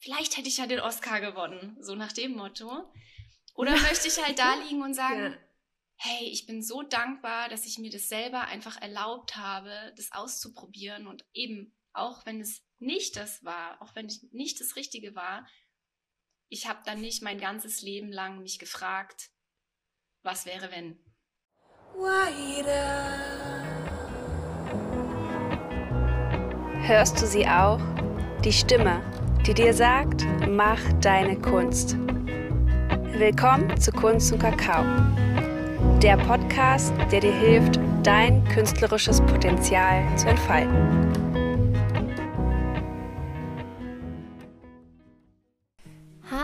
vielleicht hätte ich ja den Oscar gewonnen, so nach dem Motto. Oder möchte ich halt da liegen und sagen, ja. hey, ich bin so dankbar, dass ich mir das selber einfach erlaubt habe, das auszuprobieren und eben, auch wenn es nicht das war, auch wenn es nicht das Richtige war, ich habe dann nicht mein ganzes Leben lang mich gefragt, was wäre wenn. Hörst du sie auch? Die Stimme, die dir sagt, mach deine Kunst. Willkommen zu Kunst und Kakao. Der Podcast, der dir hilft, dein künstlerisches Potenzial zu entfalten.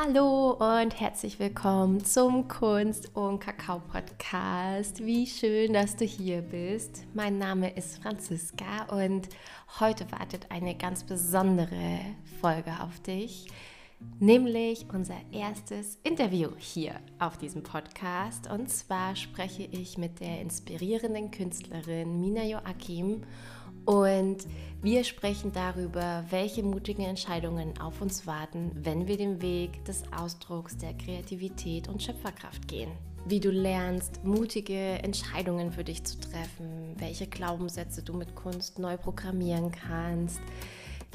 Hallo und herzlich willkommen zum Kunst und Kakao Podcast. Wie schön, dass du hier bist. Mein Name ist Franziska und heute wartet eine ganz besondere Folge auf dich, nämlich unser erstes Interview hier auf diesem Podcast. Und zwar spreche ich mit der inspirierenden Künstlerin Mina Joachim und wir sprechen darüber, welche mutigen Entscheidungen auf uns warten, wenn wir den Weg des Ausdrucks der Kreativität und Schöpferkraft gehen. Wie du lernst, mutige Entscheidungen für dich zu treffen, welche Glaubenssätze du mit Kunst neu programmieren kannst,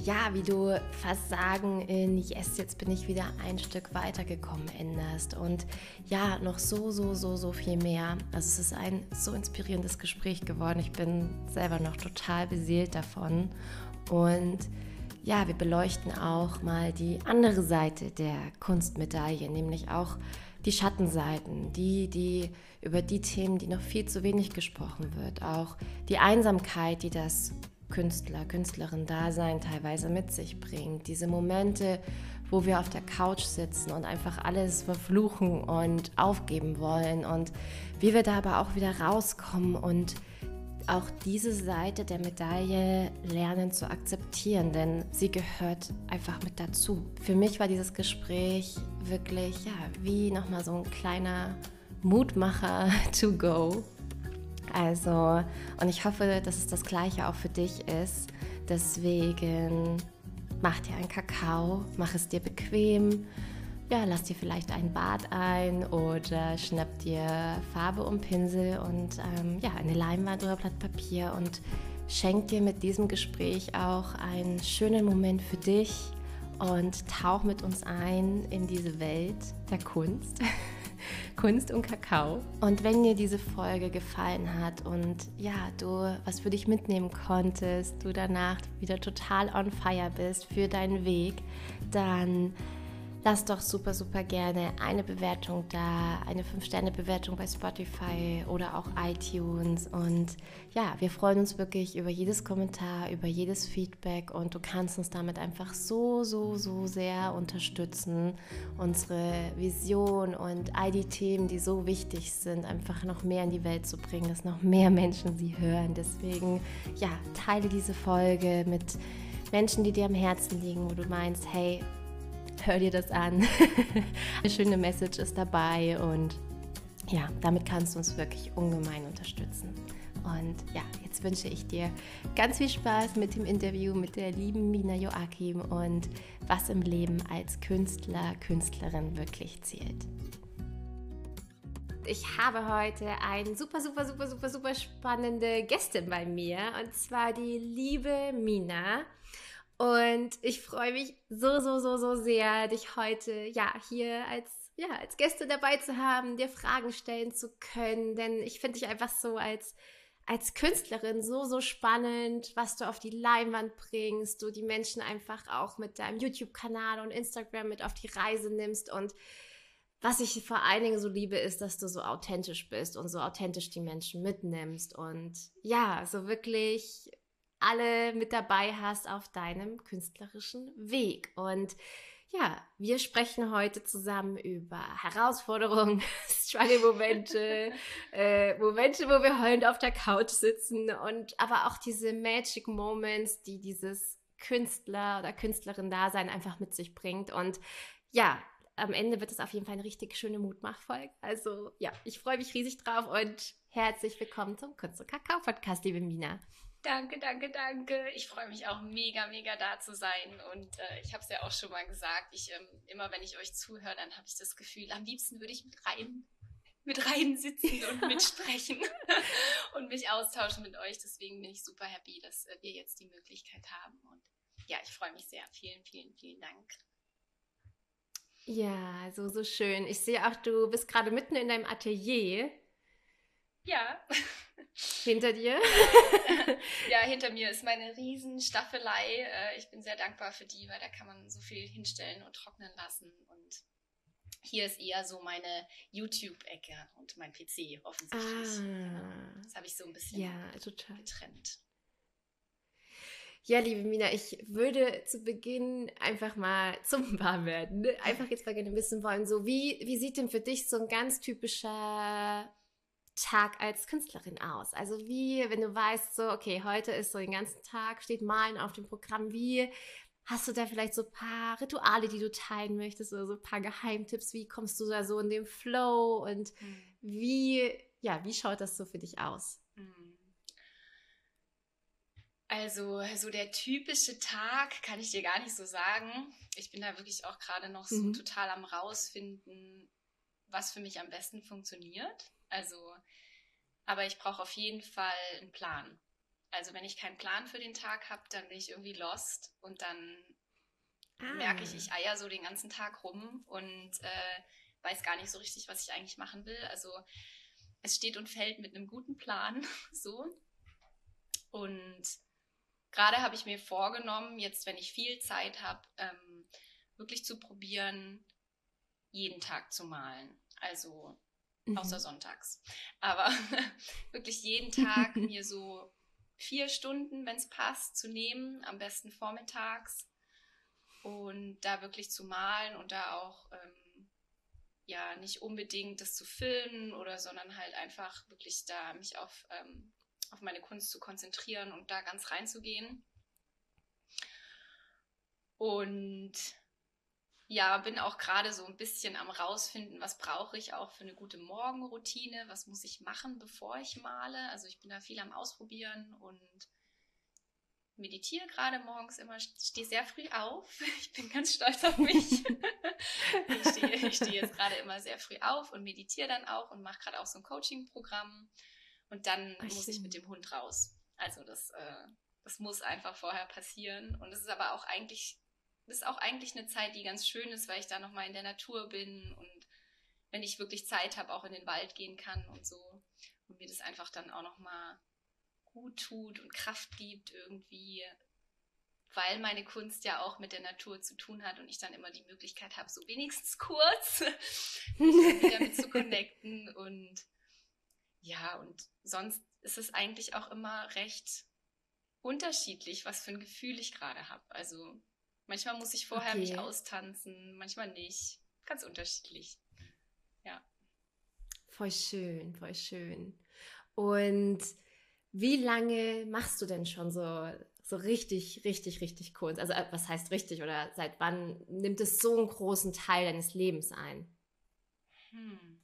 ja, wie du Versagen in Yes, jetzt bin ich wieder ein Stück weitergekommen änderst und ja, noch so, so, so, so viel mehr. Also es ist ein so inspirierendes Gespräch geworden. Ich bin selber noch total beseelt davon und ja, wir beleuchten auch mal die andere Seite der Kunstmedaille, nämlich auch die Schattenseiten, die, die über die Themen, die noch viel zu wenig gesprochen wird, auch die Einsamkeit, die das Künstler, Künstlerin-Dasein teilweise mit sich bringt. Diese Momente, wo wir auf der Couch sitzen und einfach alles verfluchen und aufgeben wollen und wie wir da aber auch wieder rauskommen und auch diese Seite der Medaille lernen zu akzeptieren, denn sie gehört einfach mit dazu. Für mich war dieses Gespräch wirklich ja, wie nochmal so ein kleiner Mutmacher to go also, und ich hoffe, dass es das Gleiche auch für dich ist. Deswegen mach dir einen Kakao, mach es dir bequem. Ja, lass dir vielleicht ein Bad ein oder schnapp dir Farbe und Pinsel und ähm, ja, eine Leinwand oder Blatt Papier und schenk dir mit diesem Gespräch auch einen schönen Moment für dich und tauch mit uns ein in diese Welt der Kunst. Kunst und Kakao. Und wenn dir diese Folge gefallen hat und ja, du was für dich mitnehmen konntest, du danach wieder total on fire bist für deinen Weg, dann lass doch super, super gerne eine Bewertung da, eine 5-Sterne-Bewertung bei Spotify oder auch iTunes. Und ja, wir freuen uns wirklich über jedes Kommentar, über jedes Feedback und du kannst uns damit einfach so, so, so sehr unterstützen, unsere Vision und all die Themen, die so wichtig sind, einfach noch mehr in die Welt zu bringen, dass noch mehr Menschen sie hören. Deswegen, ja, teile diese Folge mit Menschen, die dir am Herzen liegen, wo du meinst, hey, hör dir das an. Eine schöne Message ist dabei und ja, damit kannst du uns wirklich ungemein unterstützen. Und ja, jetzt wünsche ich dir ganz viel Spaß mit dem Interview mit der lieben Mina Joachim und was im Leben als Künstler, Künstlerin wirklich zählt. Ich habe heute eine super, super, super, super, super spannende Gästin bei mir und zwar die liebe Mina. Und ich freue mich so, so, so, so sehr, dich heute ja hier als ja, als Gäste dabei zu haben, dir Fragen stellen zu können, denn ich finde dich einfach so als als Künstlerin so, so spannend, was du auf die Leinwand bringst, du die Menschen einfach auch mit deinem YouTube-Kanal und Instagram mit auf die Reise nimmst. Und was ich vor allen Dingen so liebe, ist, dass du so authentisch bist und so authentisch die Menschen mitnimmst und ja, so wirklich alle mit dabei hast auf deinem künstlerischen Weg. Und ja, wir sprechen heute zusammen über Herausforderungen, Struggle-Momente, äh, Momente, wo wir heulend auf der Couch sitzen und aber auch diese Magic Moments, die dieses Künstler oder Künstlerin-Dasein einfach mit sich bringt. Und ja, am Ende wird es auf jeden Fall eine richtig schöne Mutmachfolge. Also ja, ich freue mich riesig drauf und herzlich willkommen zum Kunst- und Kakao-Podcast, liebe Mina. Danke, danke, danke. Ich freue mich auch mega, mega da zu sein. Und äh, ich habe es ja auch schon mal gesagt, ich, ähm, immer wenn ich euch zuhöre, dann habe ich das Gefühl, am liebsten würde ich mit rein, mit rein sitzen und mitsprechen und mich austauschen mit euch. Deswegen bin ich super happy, dass äh, wir jetzt die Möglichkeit haben. Und ja, ich freue mich sehr. Vielen, vielen, vielen Dank. Ja, so, so schön. Ich sehe auch, du bist gerade mitten in deinem Atelier. Ja. Hinter dir? ja, hinter mir ist meine Riesenstaffelei. Äh, ich bin sehr dankbar für die, weil da kann man so viel hinstellen und trocknen lassen. Und hier ist eher so meine YouTube-Ecke und mein PC offensichtlich. Ah, Das habe ich so ein bisschen ja, total. getrennt. Ja, liebe Mina, ich würde zu Beginn einfach mal zum Warmwerden, ne? einfach jetzt mal gerne wissen wollen, so wie, wie sieht denn für dich so ein ganz typischer Tag als Künstlerin aus? Also wie, wenn du weißt, so, okay, heute ist so den ganzen Tag, steht Malen auf dem Programm, wie hast du da vielleicht so ein paar Rituale, die du teilen möchtest oder so ein paar Geheimtipps? Wie kommst du da so in den Flow und mhm. wie, ja, wie schaut das so für dich aus? Mhm. Also, so der typische Tag kann ich dir gar nicht so sagen. Ich bin da wirklich auch gerade noch so mhm. total am rausfinden, was für mich am besten funktioniert. Also, aber ich brauche auf jeden Fall einen Plan. Also, wenn ich keinen Plan für den Tag habe, dann bin ich irgendwie lost und dann ah. merke ich, ich eier so den ganzen Tag rum und äh, weiß gar nicht so richtig, was ich eigentlich machen will. Also, es steht und fällt mit einem guten Plan, so. Und gerade habe ich mir vorgenommen, jetzt, wenn ich viel Zeit habe, ähm, wirklich zu probieren, jeden Tag zu malen. Also mhm. außer sonntags. Aber wirklich jeden Tag mir so vier Stunden, wenn es passt, zu nehmen, am besten vormittags und da wirklich zu malen und da auch ähm, ja nicht unbedingt das zu filmen oder sondern halt einfach wirklich da mich auf, ähm, auf meine Kunst zu konzentrieren und da ganz reinzugehen. Und ja, bin auch gerade so ein bisschen am rausfinden, was brauche ich auch für eine gute Morgenroutine, was muss ich machen, bevor ich male. Also ich bin da viel am Ausprobieren und meditiere gerade morgens immer, stehe sehr früh auf. Ich bin ganz stolz auf mich. ich stehe steh jetzt gerade immer sehr früh auf und meditiere dann auch und mache gerade auch so ein Coaching-Programm. Und dann Ach, muss ich mit dem Hund raus. Also das, äh, das muss einfach vorher passieren. Und es ist aber auch eigentlich ist auch eigentlich eine Zeit, die ganz schön ist, weil ich da nochmal in der Natur bin und wenn ich wirklich Zeit habe, auch in den Wald gehen kann und so. Und mir das einfach dann auch nochmal gut tut und Kraft gibt irgendwie, weil meine Kunst ja auch mit der Natur zu tun hat und ich dann immer die Möglichkeit habe, so wenigstens kurz wieder mit zu connecten und ja, und sonst ist es eigentlich auch immer recht unterschiedlich, was für ein Gefühl ich gerade habe. Also Manchmal muss ich vorher okay. mich austanzen, manchmal nicht. Ganz unterschiedlich. Ja. Voll schön, voll schön. Und wie lange machst du denn schon so, so richtig, richtig, richtig Kunst? Also äh, was heißt richtig oder seit wann nimmt es so einen großen Teil deines Lebens ein? Hm,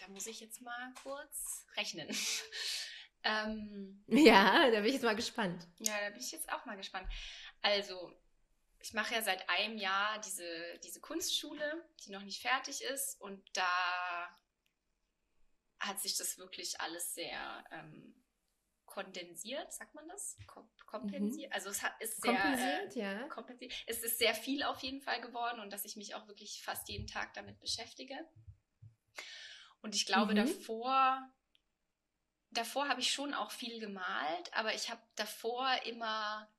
da muss ich jetzt mal kurz rechnen. ähm, ja, da bin ich jetzt mal gespannt. Ja, da bin ich jetzt auch mal gespannt. Also, ich mache ja seit einem Jahr diese, diese Kunstschule, die noch nicht fertig ist. Und da hat sich das wirklich alles sehr ähm, kondensiert, sagt man das? Kom kompensiert? Mhm. Also es hat, ist sehr kompensiert, äh, ja. kompensiert. Es ist sehr viel auf jeden Fall geworden und dass ich mich auch wirklich fast jeden Tag damit beschäftige. Und ich glaube, mhm. davor, davor habe ich schon auch viel gemalt, aber ich habe davor immer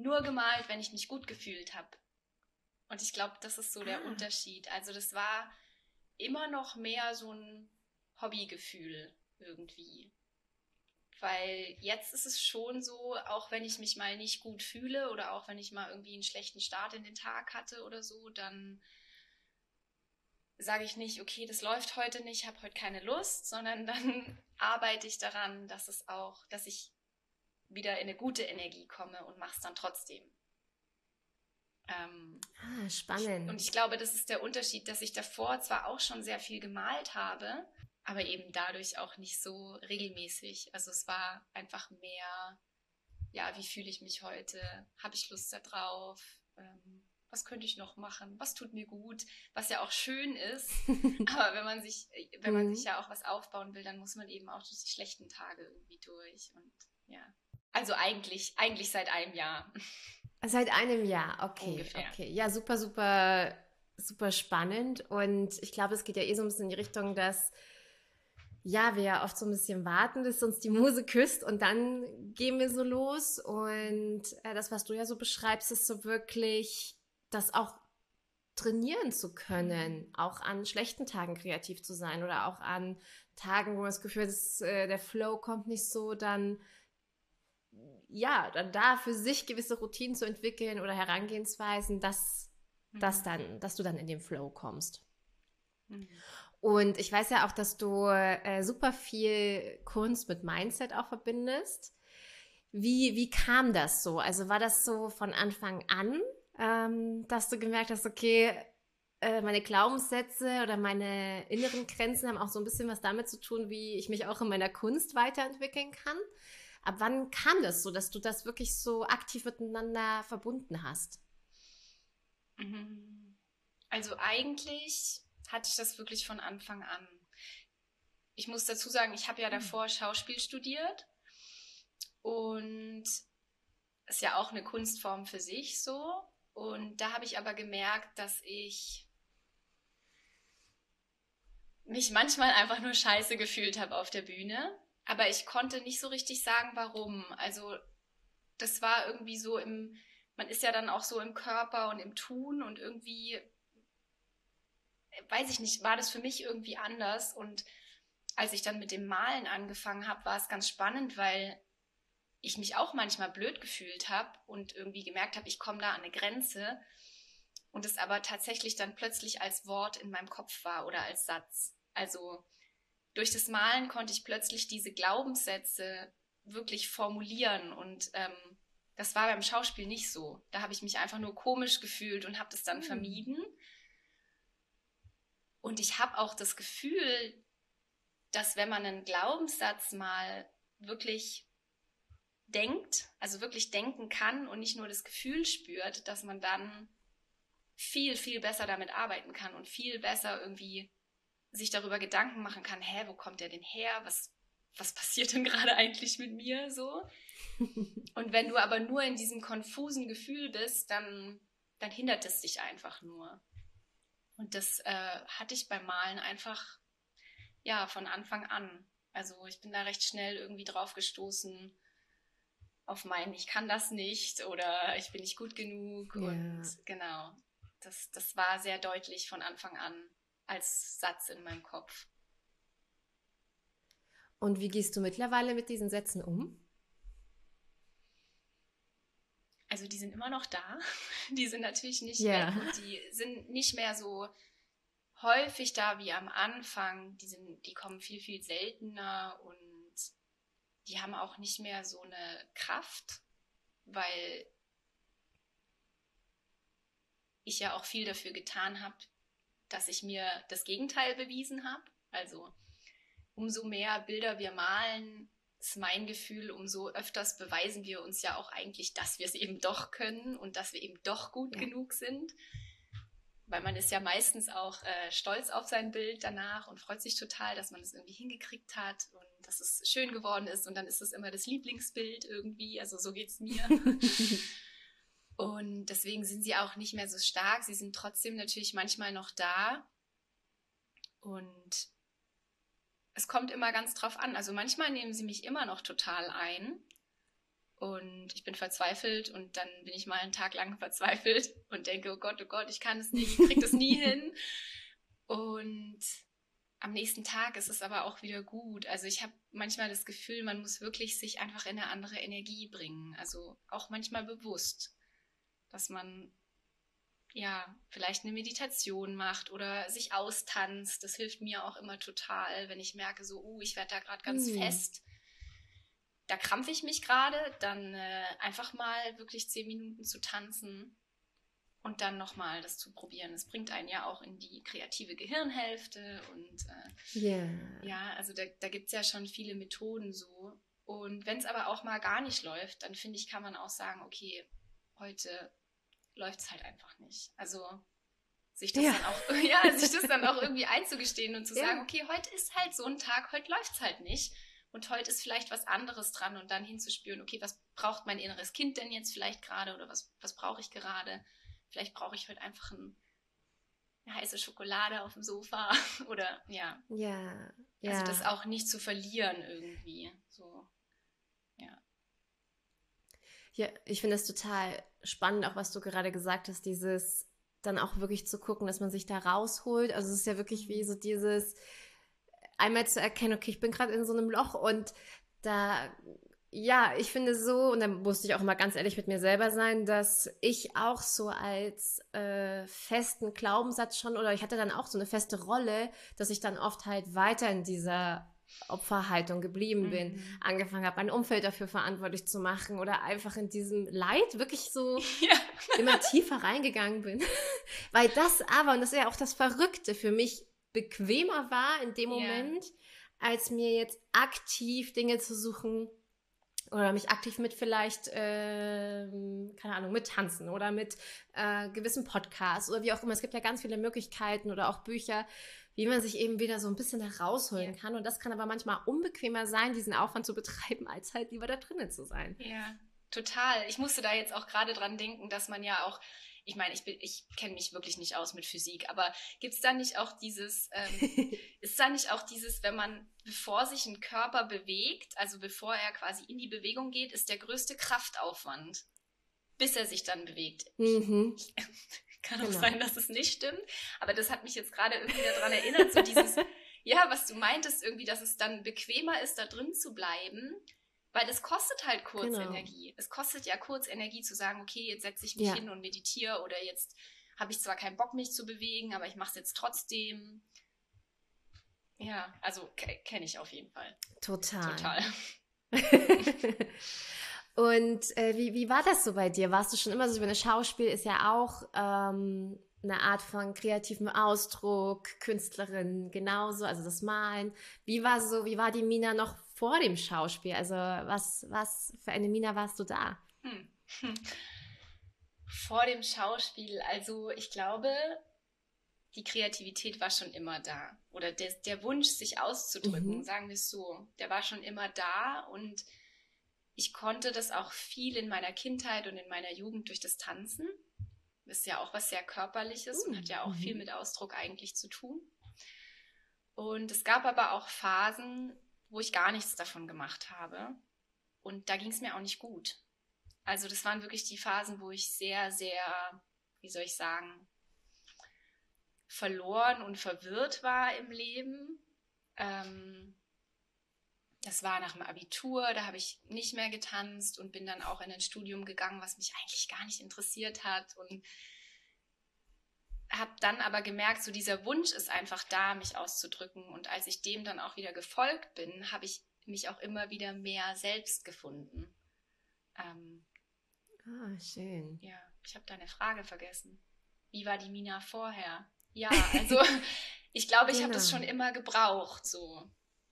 nur gemalt, wenn ich mich gut gefühlt habe. Und ich glaube, das ist so der ah. Unterschied. Also das war immer noch mehr so ein Hobbygefühl irgendwie. Weil jetzt ist es schon so, auch wenn ich mich mal nicht gut fühle oder auch wenn ich mal irgendwie einen schlechten Start in den Tag hatte oder so, dann sage ich nicht, okay, das läuft heute nicht, ich habe heute keine Lust, sondern dann arbeite ich daran, dass es auch, dass ich wieder in eine gute Energie komme und mache es dann trotzdem. Ähm, ah, spannend. Und ich glaube, das ist der Unterschied, dass ich davor zwar auch schon sehr viel gemalt habe, aber eben dadurch auch nicht so regelmäßig. Also es war einfach mehr, ja, wie fühle ich mich heute? Habe ich Lust darauf? Ähm, was könnte ich noch machen? Was tut mir gut? Was ja auch schön ist. aber wenn man sich, wenn man sich mhm. ja auch was aufbauen will, dann muss man eben auch durch die schlechten Tage irgendwie durch. Und ja. Also eigentlich, eigentlich seit einem Jahr. Seit einem Jahr, okay. Ungefähr. Okay. Ja, super, super, super spannend. Und ich glaube, es geht ja eh so ein bisschen in die Richtung, dass ja, wir ja oft so ein bisschen warten, bis uns die Muse küsst und dann gehen wir so los. Und äh, das, was du ja so beschreibst, ist so wirklich das auch trainieren zu können, auch an schlechten Tagen kreativ zu sein oder auch an Tagen, wo man das Gefühl hat, äh, der Flow kommt nicht so, dann ja, dann da für sich gewisse Routinen zu entwickeln oder Herangehensweisen, dass, mhm. dass, dann, dass du dann in den Flow kommst. Mhm. Und ich weiß ja auch, dass du äh, super viel Kunst mit Mindset auch verbindest. Wie, wie kam das so? Also war das so von Anfang an, ähm, dass du gemerkt hast, okay, äh, meine Glaubenssätze oder meine inneren Grenzen haben auch so ein bisschen was damit zu tun, wie ich mich auch in meiner Kunst weiterentwickeln kann? Ab wann kam das so, dass du das wirklich so aktiv miteinander verbunden hast? Mhm. Also eigentlich hatte ich das wirklich von Anfang an. Ich muss dazu sagen, ich habe ja hm. davor Schauspiel studiert und ist ja auch eine Kunstform für sich so. Und da habe ich aber gemerkt, dass ich mich manchmal einfach nur scheiße gefühlt habe auf der Bühne. Aber ich konnte nicht so richtig sagen, warum. Also das war irgendwie so im, man ist ja dann auch so im Körper und im Tun und irgendwie weiß ich nicht, war das für mich irgendwie anders. Und als ich dann mit dem Malen angefangen habe, war es ganz spannend, weil ich mich auch manchmal blöd gefühlt habe und irgendwie gemerkt habe, ich komme da an eine Grenze und es aber tatsächlich dann plötzlich als Wort in meinem Kopf war oder als Satz. Also durch das Malen konnte ich plötzlich diese Glaubenssätze wirklich formulieren und ähm, das war beim Schauspiel nicht so. Da habe ich mich einfach nur komisch gefühlt und habe das dann hm. vermieden. Und ich habe auch das Gefühl, dass wenn man einen Glaubenssatz mal wirklich denkt, also wirklich denken kann und nicht nur das Gefühl spürt, dass man dann viel, viel besser damit arbeiten kann und viel besser irgendwie sich darüber Gedanken machen kann, hä, wo kommt der denn her? Was, was passiert denn gerade eigentlich mit mir so? und wenn du aber nur in diesem konfusen Gefühl bist, dann, dann hindert es dich einfach nur. Und das äh, hatte ich beim Malen einfach, ja, von Anfang an. Also ich bin da recht schnell irgendwie drauf gestoßen auf mein, ich kann das nicht oder ich bin nicht gut genug. Ja. Und genau, das, das war sehr deutlich von Anfang an als Satz in meinem Kopf. Und wie gehst du mittlerweile mit diesen Sätzen um? also die sind immer noch da. Die sind natürlich nicht yeah. weg und die sind nicht mehr so häufig da wie am Anfang. Die, sind, die kommen viel, viel seltener und die haben auch nicht mehr so eine Kraft, weil ich ja auch viel dafür getan habe, dass ich mir das Gegenteil bewiesen habe. Also umso mehr Bilder wir malen, ist mein Gefühl, umso öfters beweisen wir uns ja auch eigentlich, dass wir es eben doch können und dass wir eben doch gut ja. genug sind. Weil man ist ja meistens auch äh, stolz auf sein Bild danach und freut sich total, dass man es irgendwie hingekriegt hat und dass es schön geworden ist. Und dann ist es immer das Lieblingsbild irgendwie. Also so geht es mir. und deswegen sind sie auch nicht mehr so stark. Sie sind trotzdem natürlich manchmal noch da. Und es kommt immer ganz drauf an. Also manchmal nehmen sie mich immer noch total ein und ich bin verzweifelt und dann bin ich mal einen Tag lang verzweifelt und denke, oh Gott, oh Gott, ich kann es nicht, ich kriege das nie hin. Und am nächsten Tag ist es aber auch wieder gut. Also ich habe manchmal das Gefühl, man muss wirklich sich einfach in eine andere Energie bringen. Also auch manchmal bewusst, dass man ja, vielleicht eine Meditation macht oder sich austanzt. Das hilft mir auch immer total, wenn ich merke, so, uh, ich werde da gerade ganz mhm. fest. Da krampfe ich mich gerade, dann äh, einfach mal wirklich zehn Minuten zu tanzen. und dann nochmal das zu probieren. Es bringt einen ja auch in die kreative Gehirnhälfte und äh, yeah. ja, also da, da gibt es ja schon viele Methoden so. Und wenn es aber auch mal gar nicht läuft, dann finde ich, kann man auch sagen, okay, heute läuft es halt einfach nicht. Also sich das ja. dann auch, ja, sich das dann auch irgendwie einzugestehen und zu ja. sagen, okay, heute ist halt so ein Tag, heute läuft es halt nicht. Und heute ist vielleicht was anderes dran und dann hinzuspüren, okay, was braucht mein inneres Kind denn jetzt vielleicht gerade oder was, was brauche ich gerade? Vielleicht brauche ich heute einfach ein, eine heiße Schokolade auf dem Sofa oder ja. Ja. ja. Also das auch nicht zu verlieren irgendwie. So, ja. Ja, ich finde es total spannend, auch was du gerade gesagt hast, dieses dann auch wirklich zu gucken, dass man sich da rausholt. Also es ist ja wirklich wie so dieses einmal zu erkennen, okay, ich bin gerade in so einem Loch und da ja, ich finde so, und dann musste ich auch immer ganz ehrlich mit mir selber sein, dass ich auch so als äh, festen Glaubenssatz schon, oder ich hatte dann auch so eine feste Rolle, dass ich dann oft halt weiter in dieser Opferhaltung geblieben bin, mhm. angefangen habe, mein Umfeld dafür verantwortlich zu machen oder einfach in diesem Leid wirklich so ja. immer tiefer reingegangen bin. Weil das aber, und das ist ja auch das Verrückte, für mich bequemer war in dem Moment, yeah. als mir jetzt aktiv Dinge zu suchen, oder mich aktiv mit vielleicht, äh, keine Ahnung, mit Tanzen oder mit äh, gewissen Podcasts oder wie auch immer. Es gibt ja ganz viele Möglichkeiten oder auch Bücher, wie man sich eben wieder so ein bisschen herausholen ja. kann. Und das kann aber manchmal unbequemer sein, diesen Aufwand zu betreiben, als halt lieber da drinnen zu sein. Ja, total. Ich musste da jetzt auch gerade dran denken, dass man ja auch ich meine, ich, ich kenne mich wirklich nicht aus mit Physik, aber gibt es da nicht auch dieses, ähm, ist da nicht auch dieses, wenn man, bevor sich ein Körper bewegt, also bevor er quasi in die Bewegung geht, ist der größte Kraftaufwand, bis er sich dann bewegt. Mhm. kann auch genau. sein, dass es nicht stimmt, aber das hat mich jetzt gerade irgendwie daran erinnert, so dieses, ja, was du meintest, irgendwie, dass es dann bequemer ist, da drin zu bleiben weil es kostet halt kurz genau. Energie. Es kostet ja kurz Energie zu sagen, okay, jetzt setze ich mich ja. hin und meditiere oder jetzt habe ich zwar keinen Bock, mich zu bewegen, aber ich mache es jetzt trotzdem. Ja, also kenne ich auf jeden Fall. Total. Total. und äh, wie, wie war das so bei dir? Warst du schon immer so, über eine Schauspiel ist ja auch ähm, eine Art von kreativem Ausdruck, Künstlerin genauso, also das Malen. Wie war so, wie war die Mina noch vor dem Schauspiel? Also was, was für eine Mina warst du da? Hm. Vor dem Schauspiel, also ich glaube, die Kreativität war schon immer da. Oder der, der Wunsch, sich auszudrücken, mhm. sagen wir es so, der war schon immer da und ich konnte das auch viel in meiner Kindheit und in meiner Jugend durch das Tanzen. Das ist ja auch was sehr Körperliches und hat ja auch viel mhm. mit Ausdruck eigentlich zu tun. Und es gab aber auch Phasen, wo ich gar nichts davon gemacht habe. Und da ging es mir auch nicht gut. Also das waren wirklich die Phasen, wo ich sehr, sehr, wie soll ich sagen, verloren und verwirrt war im Leben. Ähm, das war nach dem Abitur, da habe ich nicht mehr getanzt und bin dann auch in ein Studium gegangen, was mich eigentlich gar nicht interessiert hat und habe dann aber gemerkt, so dieser Wunsch ist einfach da, mich auszudrücken. Und als ich dem dann auch wieder gefolgt bin, habe ich mich auch immer wieder mehr selbst gefunden. Ähm, ah, schön. Ja, ich habe deine Frage vergessen. Wie war die Mina vorher? Ja, also ich glaube, ich genau. habe das schon immer gebraucht. So,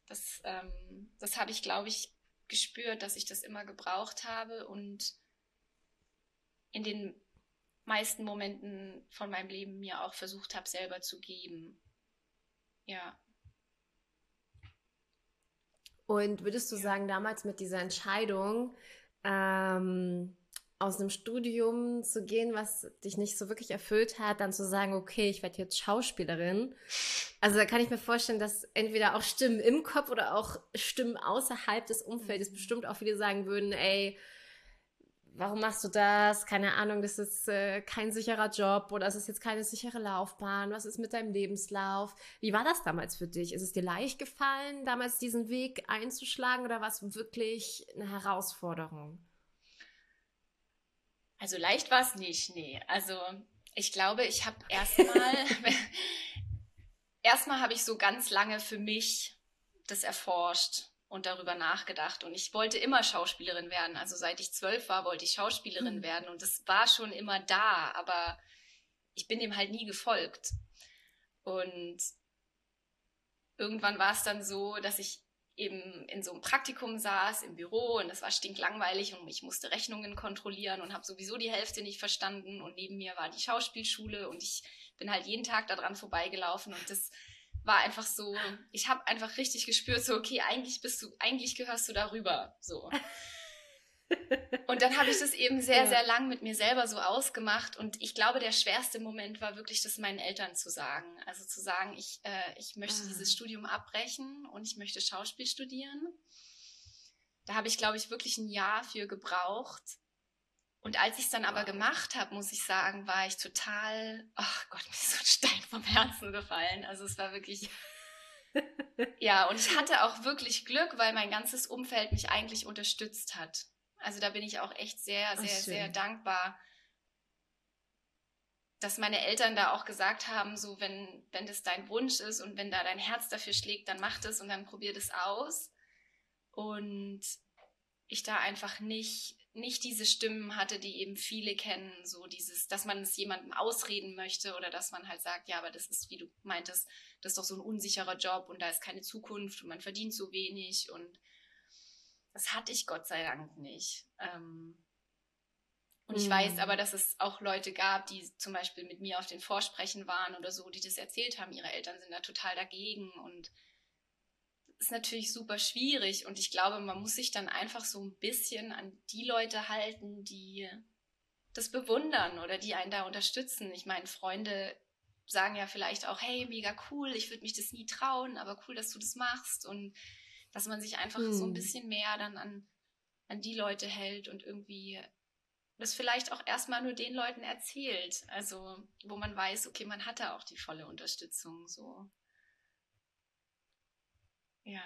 das, ähm, das habe ich, glaube ich, gespürt, dass ich das immer gebraucht habe und in den meisten Momenten von meinem Leben mir auch versucht habe, selber zu geben. Ja. Und würdest du ja. sagen, damals mit dieser Entscheidung, ähm, aus einem Studium zu gehen, was dich nicht so wirklich erfüllt hat, dann zu sagen, okay, ich werde jetzt Schauspielerin. Also da kann ich mir vorstellen, dass entweder auch Stimmen im Kopf oder auch Stimmen außerhalb des Umfeldes bestimmt auch viele sagen würden, ey, warum machst du das? Keine Ahnung, das ist äh, kein sicherer Job oder es ist jetzt keine sichere Laufbahn. Was ist mit deinem Lebenslauf? Wie war das damals für dich? Ist es dir leicht gefallen, damals diesen Weg einzuschlagen oder war es wirklich eine Herausforderung? Also leicht war es nicht, nee. Also ich glaube, ich habe erstmal, erstmal habe ich so ganz lange für mich das erforscht und darüber nachgedacht. Und ich wollte immer Schauspielerin werden. Also seit ich zwölf war, wollte ich Schauspielerin mhm. werden. Und das war schon immer da. Aber ich bin dem halt nie gefolgt. Und irgendwann war es dann so, dass ich eben in so einem Praktikum saß im Büro und das war stinklangweilig und ich musste Rechnungen kontrollieren und habe sowieso die Hälfte nicht verstanden und neben mir war die Schauspielschule und ich bin halt jeden Tag daran vorbeigelaufen und das war einfach so, ich habe einfach richtig gespürt, so okay, eigentlich bist du, eigentlich gehörst du darüber, so. Und dann habe ich das eben sehr, sehr lang mit mir selber so ausgemacht. Und ich glaube, der schwerste Moment war wirklich, das meinen Eltern zu sagen. Also zu sagen, ich, äh, ich möchte ah. dieses Studium abbrechen und ich möchte Schauspiel studieren. Da habe ich, glaube ich, wirklich ein Jahr für gebraucht. Und als ich es dann aber gemacht habe, muss ich sagen, war ich total, ach Gott, mir ist so ein Stein vom Herzen gefallen. Also es war wirklich, ja, und ich hatte auch wirklich Glück, weil mein ganzes Umfeld mich eigentlich unterstützt hat. Also da bin ich auch echt sehr, sehr, Ach, sehr dankbar, dass meine Eltern da auch gesagt haben, so wenn, wenn das dein Wunsch ist und wenn da dein Herz dafür schlägt, dann mach das und dann probier das aus. Und ich da einfach nicht, nicht diese Stimmen hatte, die eben viele kennen, so dieses, dass man es jemandem ausreden möchte oder dass man halt sagt, ja, aber das ist, wie du meintest, das ist doch so ein unsicherer Job und da ist keine Zukunft und man verdient so wenig und das hatte ich Gott sei Dank nicht. Ähm, und ich weiß mhm. aber, dass es auch Leute gab, die zum Beispiel mit mir auf den Vorsprechen waren oder so, die das erzählt haben. Ihre Eltern sind da total dagegen und ist natürlich super schwierig. Und ich glaube, man muss sich dann einfach so ein bisschen an die Leute halten, die das bewundern oder die einen da unterstützen. Ich meine, Freunde sagen ja vielleicht auch, hey, mega cool, ich würde mich das nie trauen, aber cool, dass du das machst. Und dass man sich einfach hm. so ein hm. bisschen mehr dann an, an die Leute hält und irgendwie das vielleicht auch erstmal nur den Leuten erzählt. Also, wo man weiß, okay, man hat da auch die volle Unterstützung, so. Ja.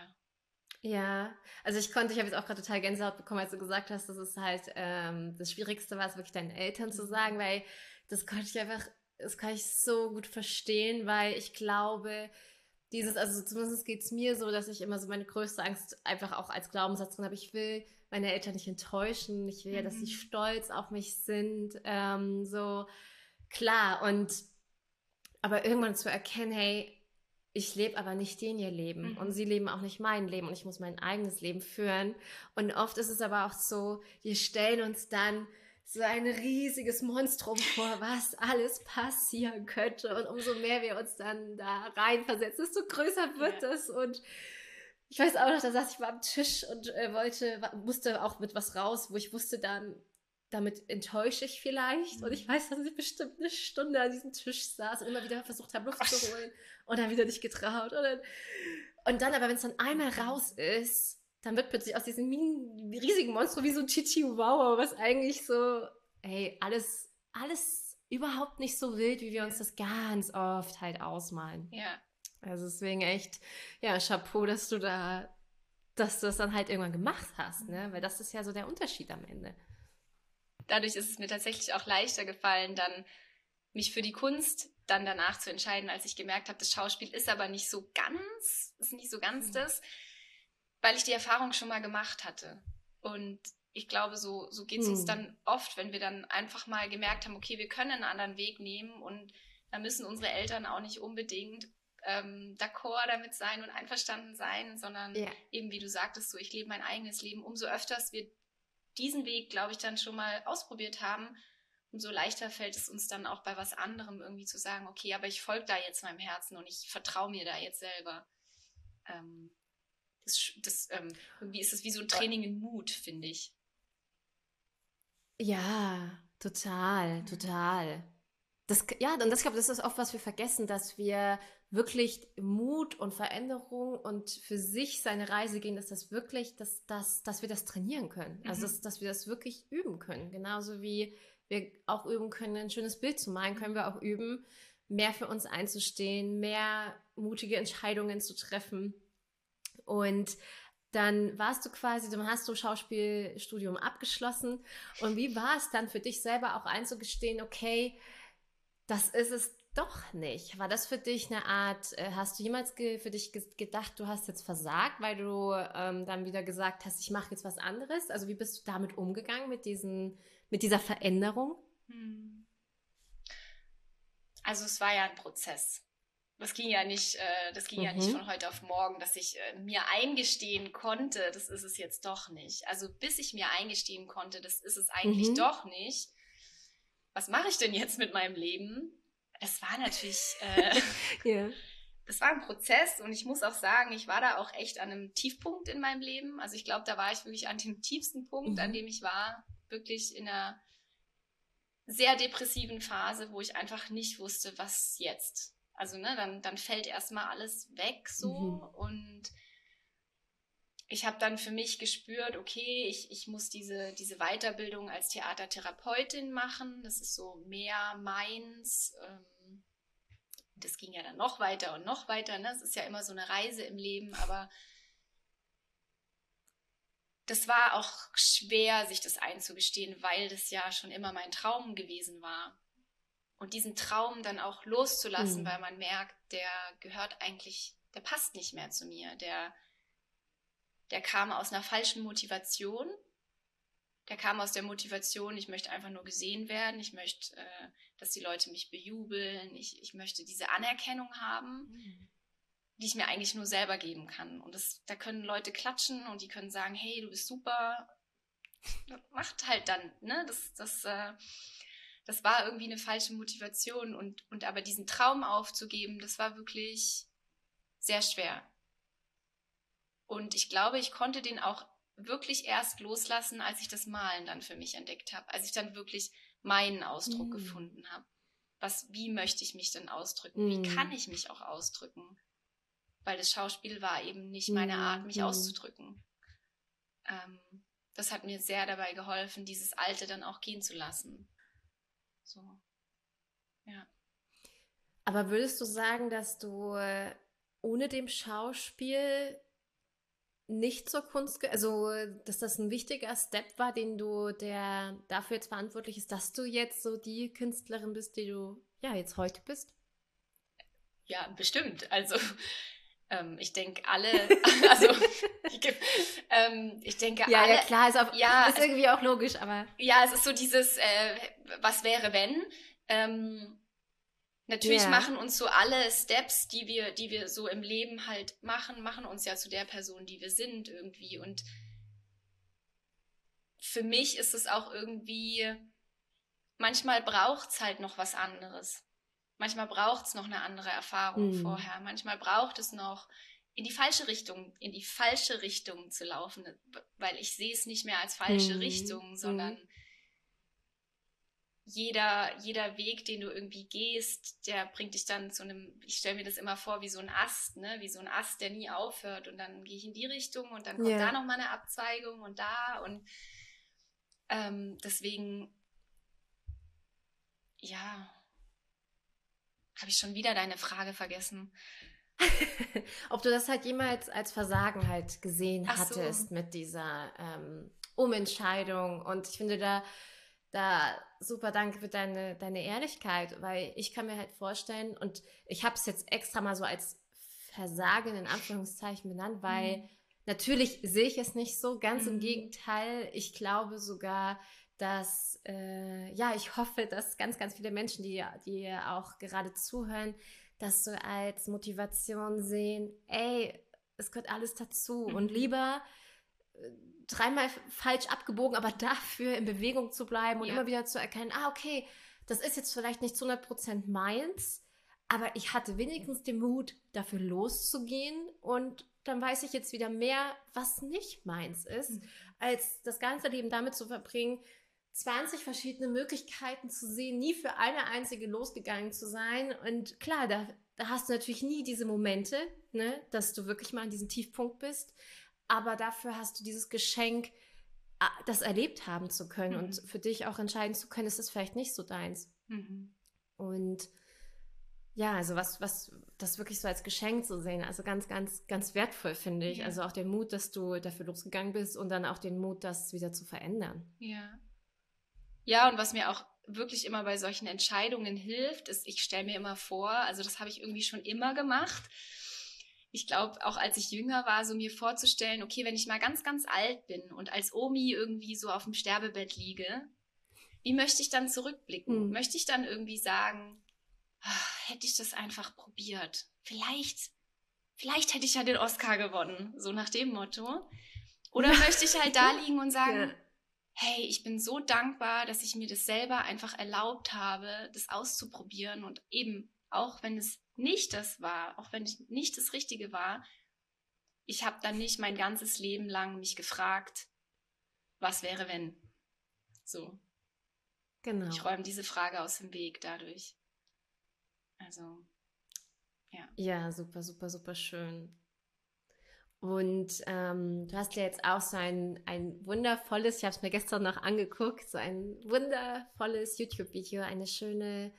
Ja, also ich konnte, ich habe jetzt auch gerade total Gänsehaut bekommen, als du gesagt hast, dass es halt ähm, das Schwierigste war, es wirklich deinen Eltern zu sagen, mhm. weil das konnte ich einfach, das kann ich so gut verstehen, weil ich glaube, dieses, also zumindest geht es mir so, dass ich immer so meine größte Angst einfach auch als Glaubenssatz drin habe. Ich will meine Eltern nicht enttäuschen. Ich will ja, dass sie mhm. stolz auf mich sind. Ähm, so klar. Und aber irgendwann zu erkennen, hey, ich lebe aber nicht den ihr Leben mhm. und sie leben auch nicht mein Leben und ich muss mein eigenes Leben führen. Und oft ist es aber auch so, wir stellen uns dann so ein riesiges Monstrum vor, was alles passieren könnte. Und umso mehr wir uns dann da reinversetzen, desto größer wird es. Ja. Und ich weiß auch noch, da saß ich mal am Tisch und äh, wollte, musste auch mit was raus, wo ich wusste dann, damit enttäusche ich vielleicht. Mhm. Und ich weiß, dass ich bestimmt eine Stunde an diesem Tisch saß und immer wieder versucht habe, Luft Ach. zu holen und dann wieder nicht getraut. Und dann, und dann aber, wenn es dann einmal raus ist, dann wird plötzlich aus diesem riesigen Monster wie so ein Chihuahua, was eigentlich so, hey, alles, alles überhaupt nicht so wild, wie wir uns das ganz oft halt ausmalen. Ja. Also deswegen echt, ja, Chapeau, dass du da, dass du das dann halt irgendwann gemacht hast, ne? Weil das ist ja so der Unterschied am Ende. Dadurch ist es mir tatsächlich auch leichter gefallen, dann mich für die Kunst dann danach zu entscheiden, als ich gemerkt habe, das Schauspiel ist aber nicht so ganz, ist nicht so ganz mhm. das weil ich die Erfahrung schon mal gemacht hatte. Und ich glaube, so, so geht es hm. uns dann oft, wenn wir dann einfach mal gemerkt haben, okay, wir können einen anderen Weg nehmen und da müssen unsere Eltern auch nicht unbedingt ähm, d'accord damit sein und einverstanden sein, sondern ja. eben, wie du sagtest, so, ich lebe mein eigenes Leben. Umso öfters wir diesen Weg, glaube ich, dann schon mal ausprobiert haben, umso leichter fällt es uns dann auch bei was anderem irgendwie zu sagen, okay, aber ich folge da jetzt meinem Herzen und ich vertraue mir da jetzt selber. Ähm, das, das ähm, irgendwie ist es wie so ein Training in Mut, finde ich. Ja, total, total. Das, ja, und das, ich glaube, das ist oft, was wir vergessen, dass wir wirklich Mut und Veränderung und für sich seine Reise gehen, dass das wirklich, dass, dass, dass wir das trainieren können. Also, mhm. Also, dass, dass wir das wirklich üben können. Genauso wie wir auch üben können, ein schönes Bild zu malen, können wir auch üben, mehr für uns einzustehen, mehr mutige Entscheidungen zu treffen. Und dann warst du quasi, dann hast du Schauspielstudium abgeschlossen. Und wie war es dann für dich selber auch einzugestehen, okay, das ist es doch nicht. War das für dich eine Art, äh, hast du jemals für dich gedacht, du hast jetzt versagt, weil du ähm, dann wieder gesagt hast, ich mache jetzt was anderes? Also wie bist du damit umgegangen, mit, diesen, mit dieser Veränderung? Hm. Also es war ja ein Prozess. Das ging ja nicht, äh, das ging mhm. ja nicht mhm. von heute auf morgen, dass ich äh, mir eingestehen konnte, das ist es jetzt doch nicht. Also bis ich mir eingestehen konnte, das ist es eigentlich mhm. doch nicht. Was mache ich denn jetzt mit meinem Leben? Es war natürlich, äh, yeah. das war ein Prozess und ich muss auch sagen, ich war da auch echt an einem Tiefpunkt in meinem Leben. Also ich glaube, da war ich wirklich an dem tiefsten Punkt, mhm. an dem ich war, wirklich in einer sehr depressiven Phase, wo ich einfach nicht wusste, was jetzt. Also, ne, dann, dann fällt erstmal alles weg so mhm. und ich habe dann für mich gespürt, okay, ich, ich muss diese, diese Weiterbildung als Theatertherapeutin machen. Das ist so mehr meins. Ähm, das ging ja dann noch weiter und noch weiter. Ne? Es ist ja immer so eine Reise im Leben, aber das war auch schwer, sich das einzugestehen, weil das ja schon immer mein Traum gewesen war. Und diesen Traum dann auch loszulassen, mhm. weil man merkt, der gehört eigentlich, der passt nicht mehr zu mir. Der, der kam aus einer falschen Motivation. Der kam aus der Motivation, ich möchte einfach nur gesehen werden, ich möchte, äh, dass die Leute mich bejubeln, ich, ich möchte diese Anerkennung haben. Mhm die ich mir eigentlich nur selber geben kann. Und das, da können Leute klatschen und die können sagen, hey, du bist super. Macht halt dann, ne? Das, das, äh, das war irgendwie eine falsche Motivation und, und aber diesen Traum aufzugeben, das war wirklich sehr schwer. Und ich glaube, ich konnte den auch wirklich erst loslassen, als ich das Malen dann für mich entdeckt habe, als ich dann wirklich meinen Ausdruck mm. gefunden habe. Was, wie möchte ich mich denn ausdrücken? Mm. Wie kann ich mich auch ausdrücken? weil das Schauspiel war eben nicht meine Art, mich mhm. auszudrücken. Ähm, das hat mir sehr dabei geholfen, dieses Alte dann auch gehen zu lassen. So, ja. Aber würdest du sagen, dass du äh, ohne dem Schauspiel nicht zur Kunst, also dass das ein wichtiger Step war, den du, der dafür jetzt verantwortlich ist, dass du jetzt so die Künstlerin bist, die du ja jetzt heute bist? Ja, bestimmt. Also ähm, ich denke alle, also ich, ähm, ich denke ja, alle. Ja, klar, ist, auch, ja, ist irgendwie auch logisch, aber. Ja, es ist so dieses, äh, was wäre wenn? Ähm, natürlich ja. machen uns so alle Steps, die wir, die wir so im Leben halt machen, machen uns ja zu der Person, die wir sind irgendwie. Und für mich ist es auch irgendwie, manchmal braucht es halt noch was anderes. Manchmal braucht es noch eine andere Erfahrung mhm. vorher. Manchmal braucht es noch in die falsche Richtung, in die falsche Richtung zu laufen, weil ich sehe es nicht mehr als falsche mhm. Richtung, sondern mhm. Jeder, jeder Weg, den du irgendwie gehst, der bringt dich dann zu einem, ich stelle mir das immer vor, wie so ein Ast, ne? wie so ein Ast, der nie aufhört und dann gehe ich in die Richtung und dann kommt yeah. da nochmal eine Abzweigung und da und ähm, deswegen, ja, habe ich schon wieder deine Frage vergessen. Ob du das halt jemals als Versagen halt gesehen Ach hattest so. mit dieser ähm, Umentscheidung. Und ich finde da, da super danke für deine, deine Ehrlichkeit, weil ich kann mir halt vorstellen, und ich habe es jetzt extra mal so als Versagen in Anführungszeichen benannt, weil mhm. natürlich sehe ich es nicht so, ganz mhm. im Gegenteil. Ich glaube sogar, dass, äh, ja, ich hoffe, dass ganz, ganz viele Menschen, die, die auch gerade zuhören, das so als Motivation sehen, ey, es gehört alles dazu mhm. und lieber dreimal falsch abgebogen, aber dafür in Bewegung zu bleiben und ja. immer wieder zu erkennen, ah, okay, das ist jetzt vielleicht nicht zu 100% meins, aber ich hatte wenigstens den Mut, dafür loszugehen und dann weiß ich jetzt wieder mehr, was nicht meins ist, mhm. als das ganze Leben damit zu verbringen, 20 verschiedene Möglichkeiten zu sehen, nie für eine einzige losgegangen zu sein. Und klar, da, da hast du natürlich nie diese Momente, ne, dass du wirklich mal an diesem Tiefpunkt bist. Aber dafür hast du dieses Geschenk, das erlebt haben zu können mhm. und für dich auch entscheiden zu können, ist es vielleicht nicht so deins. Mhm. Und ja, also was, was, das wirklich so als Geschenk zu sehen, also ganz, ganz, ganz wertvoll, finde ich. Ja. Also auch den Mut, dass du dafür losgegangen bist und dann auch den Mut, das wieder zu verändern. Ja. Ja, und was mir auch wirklich immer bei solchen Entscheidungen hilft, ist, ich stelle mir immer vor, also das habe ich irgendwie schon immer gemacht. Ich glaube, auch als ich jünger war, so mir vorzustellen, okay, wenn ich mal ganz, ganz alt bin und als Omi irgendwie so auf dem Sterbebett liege, wie möchte ich dann zurückblicken? Mhm. Möchte ich dann irgendwie sagen, ach, hätte ich das einfach probiert. Vielleicht, vielleicht hätte ich ja den Oscar gewonnen, so nach dem Motto. Oder möchte ich halt da liegen und sagen, ja. hey, ich bin so dankbar, dass ich mir das selber einfach erlaubt habe, das auszuprobieren und eben auch wenn es nicht das war, auch wenn es nicht das Richtige war, ich habe dann nicht mein ganzes Leben lang mich gefragt, was wäre wenn. So. Genau. Ich räume diese Frage aus dem Weg dadurch. Also, ja. Ja, super, super, super schön. Und ähm, du hast ja jetzt auch so ein, ein wundervolles, ich habe es mir gestern noch angeguckt, so ein wundervolles YouTube-Video, eine schöne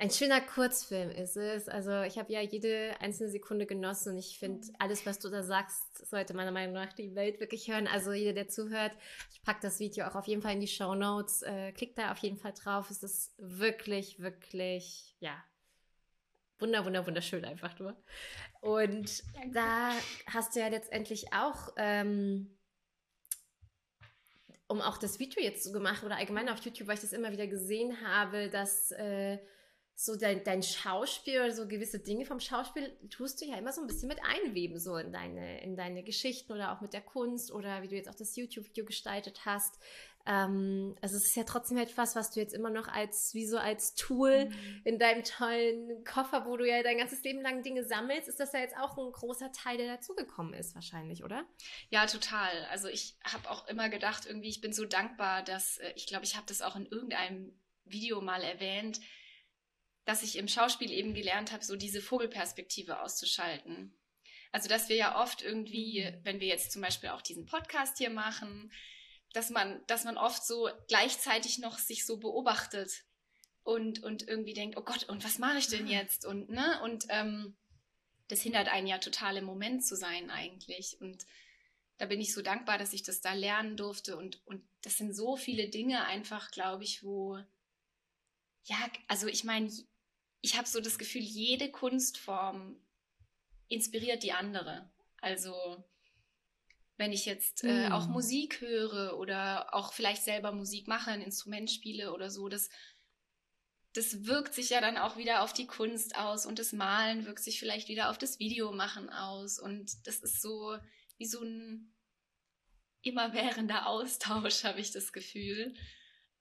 ein schöner Kurzfilm ist es. Also ich habe ja jede einzelne Sekunde genossen und ich finde, alles, was du da sagst, sollte meiner Meinung nach die Welt wirklich hören. Also jeder, der zuhört, ich packe das Video auch auf jeden Fall in die Show Notes. Äh, klickt da auf jeden Fall drauf. Es ist wirklich, wirklich, ja, wunder, wunder, wunderschön einfach nur. Und Danke. da hast du ja letztendlich auch... Ähm, um auch das Video jetzt so gemacht oder allgemein auf YouTube, weil ich das immer wieder gesehen habe, dass äh, so dein, dein Schauspiel so gewisse Dinge vom Schauspiel tust du ja immer so ein bisschen mit einweben, so in deine, in deine Geschichten oder auch mit der Kunst oder wie du jetzt auch das YouTube-Video gestaltet hast. Ähm, also es ist ja trotzdem etwas, was du jetzt immer noch als, wie so als Tool mhm. in deinem tollen Koffer, wo du ja dein ganzes Leben lang Dinge sammelst, ist das ja jetzt auch ein großer Teil, der dazugekommen ist wahrscheinlich, oder? Ja, total. Also ich habe auch immer gedacht, irgendwie, ich bin so dankbar, dass, äh, ich glaube, ich habe das auch in irgendeinem Video mal erwähnt, dass ich im Schauspiel eben gelernt habe, so diese Vogelperspektive auszuschalten. Also, dass wir ja oft irgendwie, mhm. wenn wir jetzt zum Beispiel auch diesen Podcast hier machen, dass man, dass man oft so gleichzeitig noch sich so beobachtet und, und irgendwie denkt, oh Gott, und was mache ich denn jetzt? Und, ne, und ähm, das hindert einen ja total im Moment zu sein eigentlich. Und da bin ich so dankbar, dass ich das da lernen durfte. Und, und das sind so viele Dinge einfach, glaube ich, wo, ja, also ich meine, ich habe so das Gefühl, jede Kunstform inspiriert die andere. Also wenn ich jetzt äh, mm. auch Musik höre oder auch vielleicht selber Musik mache, ein Instrument spiele oder so, das, das wirkt sich ja dann auch wieder auf die Kunst aus und das Malen wirkt sich vielleicht wieder auf das Videomachen aus und das ist so wie so ein immerwährender Austausch, habe ich das Gefühl.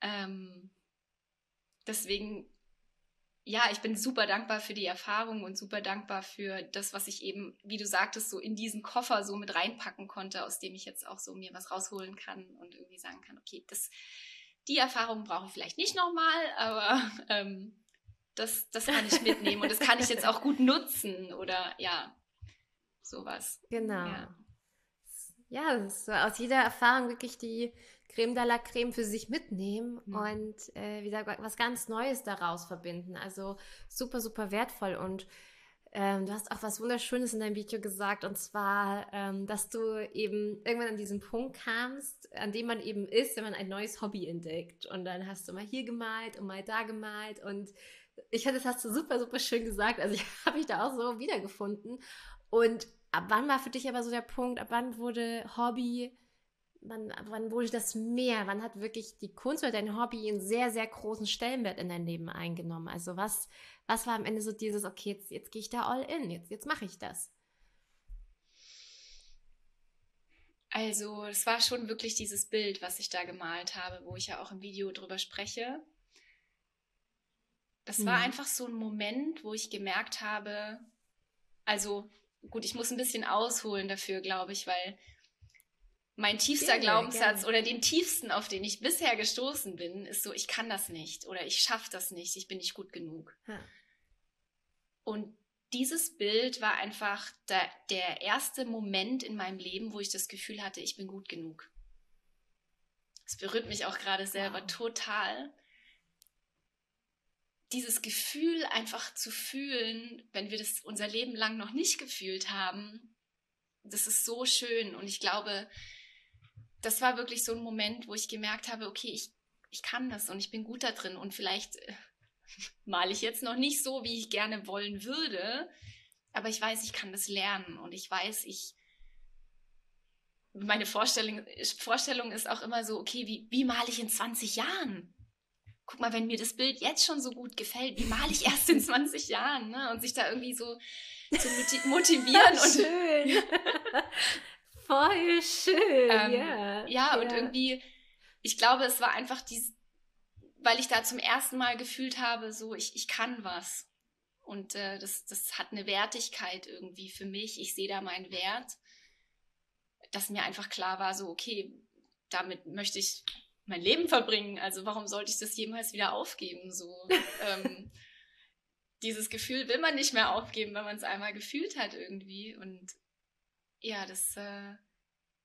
Ähm, deswegen ja, ich bin super dankbar für die Erfahrung und super dankbar für das, was ich eben, wie du sagtest, so in diesen Koffer so mit reinpacken konnte, aus dem ich jetzt auch so mir was rausholen kann und irgendwie sagen kann, okay, das, die Erfahrung brauche ich vielleicht nicht nochmal, aber ähm, das, das kann ich mitnehmen und das kann ich jetzt auch gut nutzen oder ja, sowas. Genau. Ja, ja so aus jeder Erfahrung wirklich die Creme de la Creme für sich mitnehmen mhm. und äh, wieder was ganz Neues daraus verbinden. Also super, super wertvoll. Und ähm, du hast auch was Wunderschönes in deinem Video gesagt, und zwar, ähm, dass du eben irgendwann an diesen Punkt kamst, an dem man eben ist, wenn man ein neues Hobby entdeckt. Und dann hast du mal hier gemalt und mal da gemalt. Und ich finde, das hast du super, super schön gesagt. Also ich habe mich da auch so wiedergefunden. Und ab wann war für dich aber so der Punkt, ab wann wurde Hobby wann, wann wurde das mehr? Wann hat wirklich die Kunst oder dein Hobby einen sehr, sehr großen Stellenwert in dein Leben eingenommen? Also was, was war am Ende so dieses, okay, jetzt, jetzt gehe ich da all in, jetzt, jetzt mache ich das? Also es war schon wirklich dieses Bild, was ich da gemalt habe, wo ich ja auch im Video drüber spreche. Das war mhm. einfach so ein Moment, wo ich gemerkt habe, also gut, ich muss ein bisschen ausholen dafür, glaube ich, weil mein tiefster gerne, Glaubenssatz gerne. oder den tiefsten, auf den ich bisher gestoßen bin, ist so, ich kann das nicht oder ich schaffe das nicht, ich bin nicht gut genug. Ja. Und dieses Bild war einfach der, der erste Moment in meinem Leben, wo ich das Gefühl hatte, ich bin gut genug. Es berührt mich auch gerade selber wow. total. Dieses Gefühl einfach zu fühlen, wenn wir das unser Leben lang noch nicht gefühlt haben, das ist so schön. Und ich glaube, das war wirklich so ein Moment, wo ich gemerkt habe, okay, ich, ich kann das und ich bin gut da drin und vielleicht äh, male ich jetzt noch nicht so, wie ich gerne wollen würde, aber ich weiß, ich kann das lernen und ich weiß, ich meine Vorstellung, Vorstellung ist auch immer so, okay, wie, wie male ich in 20 Jahren? Guck mal, wenn mir das Bild jetzt schon so gut gefällt, wie male ich erst in 20 Jahren, ne? Und sich da irgendwie so zu motivieren und schön. Voll schön, ähm, ja. Ja, und irgendwie, ich glaube, es war einfach dies, weil ich da zum ersten Mal gefühlt habe, so, ich, ich kann was. Und äh, das, das hat eine Wertigkeit irgendwie für mich. Ich sehe da meinen Wert, dass mir einfach klar war, so, okay, damit möchte ich mein Leben verbringen. Also warum sollte ich das jemals wieder aufgeben? So, ähm, dieses Gefühl will man nicht mehr aufgeben, wenn man es einmal gefühlt hat irgendwie. Und ja, das, äh,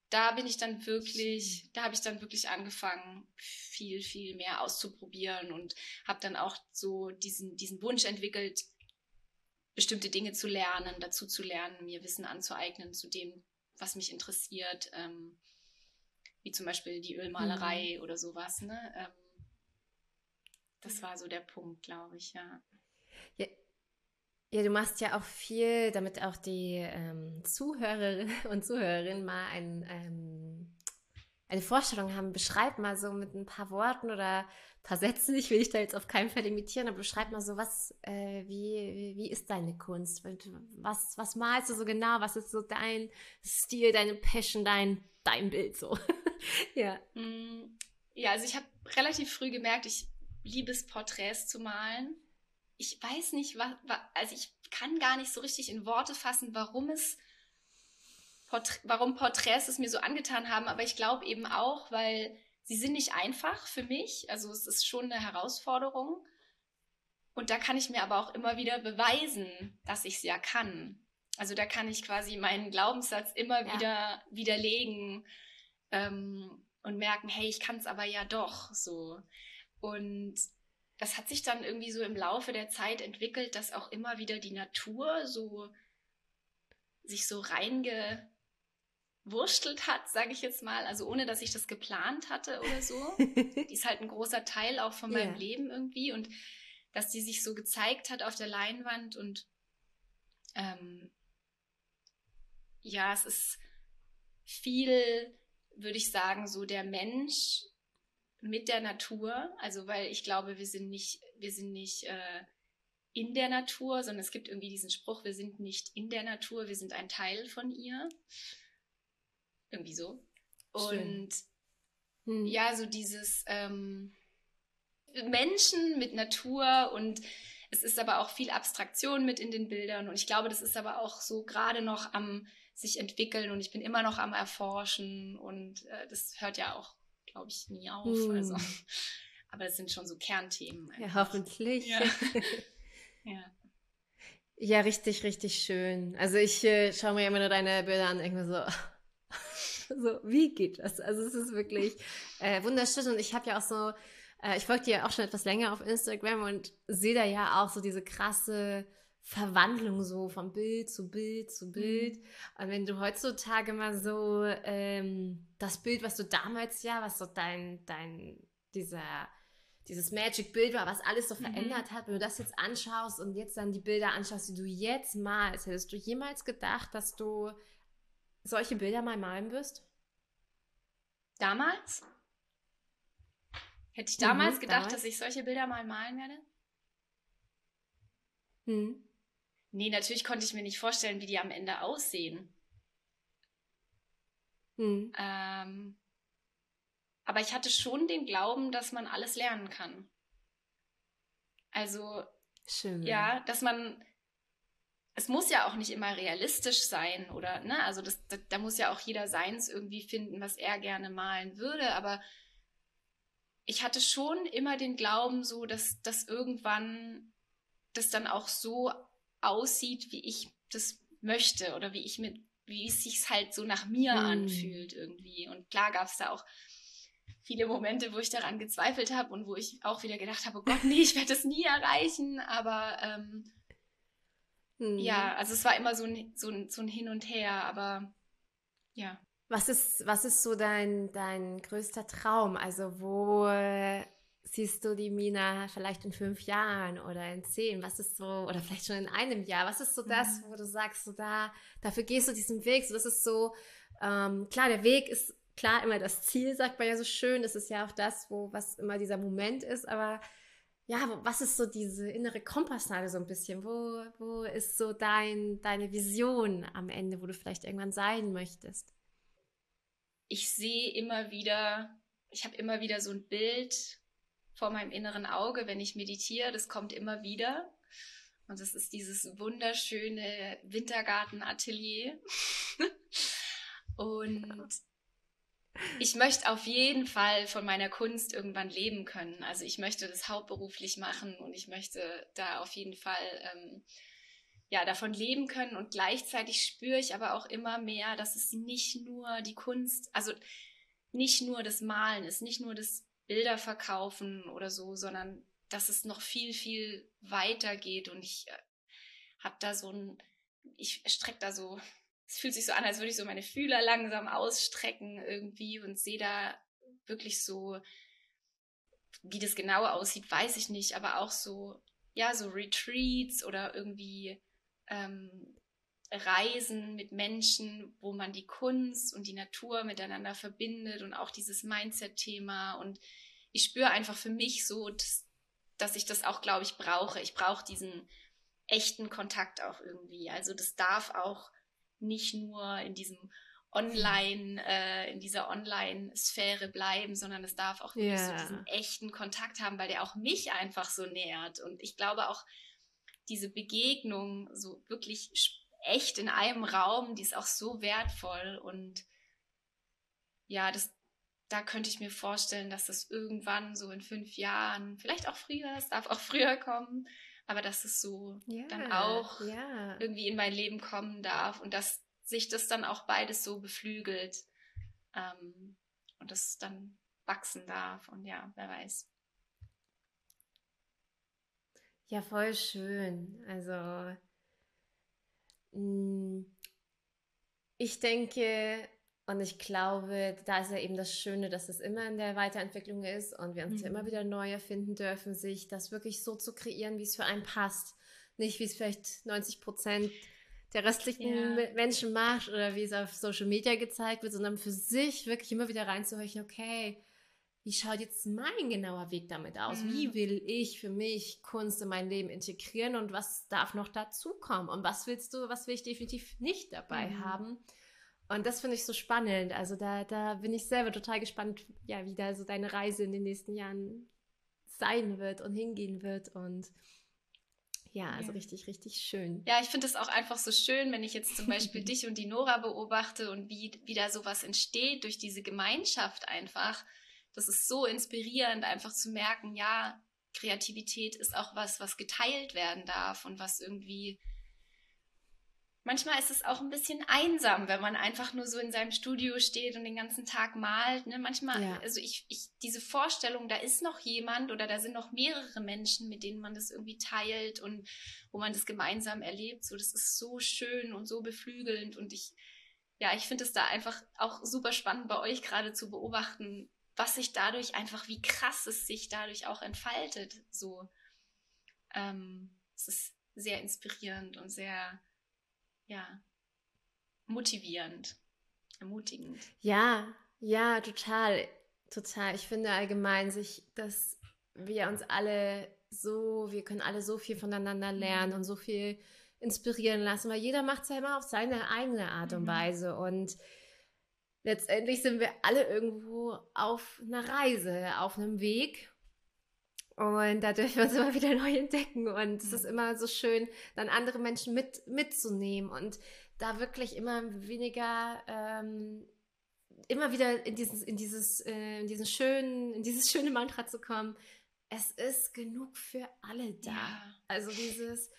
da bin ich dann wirklich, da habe ich dann wirklich angefangen, viel, viel mehr auszuprobieren und habe dann auch so diesen, diesen Wunsch entwickelt, bestimmte Dinge zu lernen, dazu zu lernen, mir Wissen anzueignen zu dem, was mich interessiert, ähm, wie zum Beispiel die Ölmalerei mhm. oder sowas. Ne? Ähm, das war so der Punkt, glaube ich, ja. ja. Ja, du machst ja auch viel, damit auch die ähm, Zuhörerinnen und Zuhörerinnen mal ein, ähm, eine Vorstellung haben. Beschreib mal so mit ein paar Worten oder ein paar Sätzen. Ich will dich da jetzt auf keinen Fall imitieren, aber beschreib mal so, was, äh, wie, wie ist deine Kunst? Was, was malst du so genau? Was ist so dein Stil, deine Passion, dein, dein Bild so? ja. Mm, ja, also ich habe relativ früh gemerkt, ich liebe es, Porträts zu malen ich weiß nicht, was, also ich kann gar nicht so richtig in Worte fassen, warum es Porträt, warum Porträts es mir so angetan haben, aber ich glaube eben auch, weil sie sind nicht einfach für mich. Also es ist schon eine Herausforderung. Und da kann ich mir aber auch immer wieder beweisen, dass ich es ja kann. Also da kann ich quasi meinen Glaubenssatz immer ja. wieder widerlegen ähm, und merken, hey, ich kann es aber ja doch so. Und das hat sich dann irgendwie so im Laufe der Zeit entwickelt, dass auch immer wieder die Natur so sich so reingewurstelt hat, sage ich jetzt mal, also ohne dass ich das geplant hatte oder so. die ist halt ein großer Teil auch von meinem yeah. Leben irgendwie und dass die sich so gezeigt hat auf der Leinwand und ähm, ja, es ist viel, würde ich sagen, so der Mensch mit der Natur, also weil ich glaube, wir sind nicht, wir sind nicht äh, in der Natur, sondern es gibt irgendwie diesen Spruch, wir sind nicht in der Natur, wir sind ein Teil von ihr. Irgendwie so. Und hm. ja, so dieses ähm, Menschen mit Natur und es ist aber auch viel Abstraktion mit in den Bildern und ich glaube, das ist aber auch so gerade noch am sich entwickeln und ich bin immer noch am Erforschen und äh, das hört ja auch glaube ich, nie auf. Mm. Also, aber es sind schon so Kernthemen. Einfach. Ja, hoffentlich. Ja. ja. ja. richtig, richtig schön. Also ich äh, schaue mir immer nur deine Bilder an mir so, so, wie geht das? Also es ist wirklich äh, wunderschön und ich habe ja auch so, äh, ich folge dir ja auch schon etwas länger auf Instagram und sehe da ja auch so diese krasse Verwandlung so von Bild zu Bild zu Bild. Mhm. Und wenn du heutzutage mal so ähm, das Bild, was du damals ja, was so dein, dein, dieser, dieses Magic-Bild war, was alles so mhm. verändert hat, wenn du das jetzt anschaust und jetzt dann die Bilder anschaust, die du jetzt malst, hättest du jemals gedacht, dass du solche Bilder mal malen wirst? Damals? Hätte ich damals mhm, gedacht, damals? dass ich solche Bilder mal malen werde? Hm. Nee, natürlich konnte ich mir nicht vorstellen, wie die am Ende aussehen. Hm. Ähm, aber ich hatte schon den Glauben, dass man alles lernen kann. Also, Schön. ja, dass man, es muss ja auch nicht immer realistisch sein oder, ne, also das, da, da muss ja auch jeder seins irgendwie finden, was er gerne malen würde, aber ich hatte schon immer den Glauben so, dass, dass irgendwann das dann auch so aussieht, wie ich das möchte oder wie ich mit, wie es sich halt so nach mir mm. anfühlt irgendwie. Und klar gab es da auch viele Momente, wo ich daran gezweifelt habe und wo ich auch wieder gedacht habe, oh Gott, nee, ich werde das nie erreichen. Aber ähm, mm. ja, also es war immer so ein, so, ein, so ein Hin und Her, aber ja. Was ist, was ist so dein, dein größter Traum? Also wo siehst du die Mina vielleicht in fünf Jahren oder in zehn? Was ist so, oder vielleicht schon in einem Jahr? Was ist so das, mhm. wo du sagst, so da, dafür gehst du diesen Weg? So, das ist so, ähm, klar, der Weg ist klar immer das Ziel, sagt man ja so schön. Das ist ja auch das, wo was immer dieser Moment ist. Aber ja, was ist so diese innere Kompassnadel so ein bisschen? Wo, wo ist so dein, deine Vision am Ende, wo du vielleicht irgendwann sein möchtest? Ich sehe immer wieder, ich habe immer wieder so ein Bild vor meinem inneren Auge, wenn ich meditiere. Das kommt immer wieder. Und das ist dieses wunderschöne Wintergartenatelier. Und ich möchte auf jeden Fall von meiner Kunst irgendwann leben können. Also ich möchte das hauptberuflich machen und ich möchte da auf jeden Fall ähm, ja davon leben können. Und gleichzeitig spüre ich aber auch immer mehr, dass es nicht nur die Kunst, also nicht nur das Malen ist, nicht nur das Bilder verkaufen oder so, sondern dass es noch viel, viel weiter geht. Und ich äh, habe da so ein, ich strecke da so es fühlt sich so an, als würde ich so meine Fühler langsam ausstrecken irgendwie und sehe da wirklich so, wie das genau aussieht, weiß ich nicht, aber auch so, ja, so Retreats oder irgendwie ähm, Reisen mit Menschen, wo man die Kunst und die Natur miteinander verbindet und auch dieses Mindset-Thema. Und ich spüre einfach für mich so, dass, dass ich das auch, glaube ich, brauche. Ich brauche diesen echten Kontakt auch irgendwie. Also das darf auch nicht nur in diesem Online, äh, in dieser Online-Sphäre bleiben, sondern es darf auch wirklich yeah. so diesen echten Kontakt haben, weil der auch mich einfach so nährt. Und ich glaube auch, diese Begegnung so wirklich echt in einem Raum, die ist auch so wertvoll. Und ja, das, da könnte ich mir vorstellen, dass das irgendwann so in fünf Jahren, vielleicht auch früher, es darf auch früher kommen, aber dass es so ja, dann auch ja. irgendwie in mein Leben kommen darf und dass sich das dann auch beides so beflügelt ähm, und das dann wachsen darf und ja, wer weiß. Ja, voll schön. Also ich denke, und ich glaube, da ist ja eben das Schöne, dass es immer in der Weiterentwicklung ist und wir uns mhm. ja immer mhm. wieder neu erfinden dürfen, sich das wirklich so zu kreieren, wie es für einen passt. Nicht, wie es vielleicht 90 Prozent der restlichen ja. Menschen macht oder wie es auf Social Media gezeigt wird, sondern für sich wirklich immer wieder reinzuhören, okay, wie schaut jetzt mein genauer Weg damit aus? Mhm. Wie will ich für mich Kunst in mein Leben integrieren und was darf noch dazukommen? Und was willst du, was will ich definitiv nicht dabei mhm. haben? Und das finde ich so spannend. Also da, da bin ich selber total gespannt, ja, wie da so deine Reise in den nächsten Jahren sein wird und hingehen wird. Und ja, also ja. richtig, richtig schön. Ja, ich finde es auch einfach so schön, wenn ich jetzt zum Beispiel dich und die Nora beobachte und wie, wie da sowas entsteht durch diese Gemeinschaft einfach. Das ist so inspirierend, einfach zu merken, ja, Kreativität ist auch was, was geteilt werden darf und was irgendwie manchmal ist es auch ein bisschen einsam, wenn man einfach nur so in seinem Studio steht und den ganzen Tag malt. Ne? Manchmal, ja. also ich, ich, diese Vorstellung, da ist noch jemand oder da sind noch mehrere Menschen, mit denen man das irgendwie teilt und wo man das gemeinsam erlebt. So, das ist so schön und so beflügelnd und ich, ja, ich finde es da einfach auch super spannend bei euch gerade zu beobachten, was sich dadurch einfach, wie krass es sich dadurch auch entfaltet. So, ähm, es ist sehr inspirierend und sehr ja, motivierend, ermutigend. Ja, ja, total, total. Ich finde allgemein sich, dass wir uns alle so, wir können alle so viel voneinander mhm. lernen und so viel inspirieren lassen, weil jeder macht es ja immer auf seine eigene Art und mhm. Weise und letztendlich sind wir alle irgendwo auf einer Reise, auf einem Weg und da dürfen wir uns immer wieder neu entdecken. Und es ist immer so schön, dann andere Menschen mit, mitzunehmen und da wirklich immer weniger, ähm, immer wieder in dieses, in dieses, äh, in diesen schönen, in dieses schöne Mantra zu kommen. Es ist genug für alle da. Ja. Also dieses,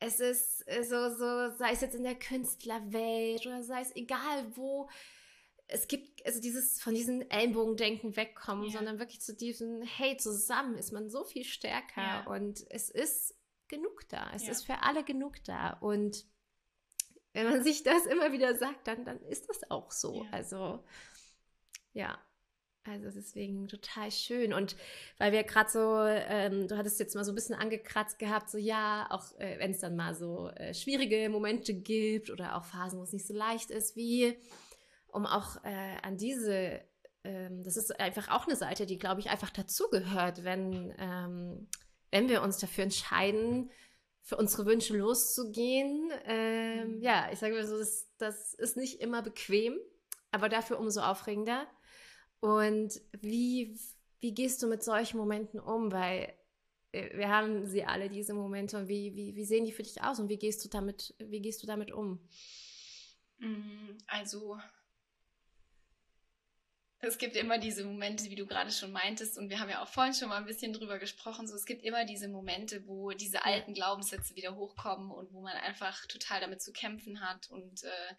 es ist so, so, sei es jetzt in der Künstlerwelt oder sei es egal wo, es gibt also dieses von diesen Ellenbogendenken wegkommen, ja. sondern wirklich zu diesem Hey, zusammen ist man so viel stärker ja. und es ist genug da. Es ja. ist für alle genug da und wenn man sich das immer wieder sagt, dann, dann ist das auch so. Also ja, also deswegen total schön. Und weil wir gerade so, ähm, du hattest jetzt mal so ein bisschen angekratzt gehabt, so ja, auch äh, wenn es dann mal so äh, schwierige Momente gibt oder auch Phasen, wo es nicht so leicht ist, wie um auch äh, an diese, ähm, das ist einfach auch eine Seite, die, glaube ich, einfach dazugehört, wenn, ähm, wenn wir uns dafür entscheiden, für unsere Wünsche loszugehen. Ähm, mhm. ja, ich sage mal so, das, das ist nicht immer bequem, aber dafür umso aufregender. Und wie, wie gehst du mit solchen Momenten um? Weil äh, wir haben sie alle, diese Momente. Und wie, wie, wie sehen die für dich aus und wie gehst du damit, wie gehst du damit um? Mm, also, es gibt immer diese Momente, wie du gerade schon meintest, und wir haben ja auch vorhin schon mal ein bisschen drüber gesprochen, so es gibt immer diese Momente, wo diese alten Glaubenssätze wieder hochkommen und wo man einfach total damit zu kämpfen hat. Und äh,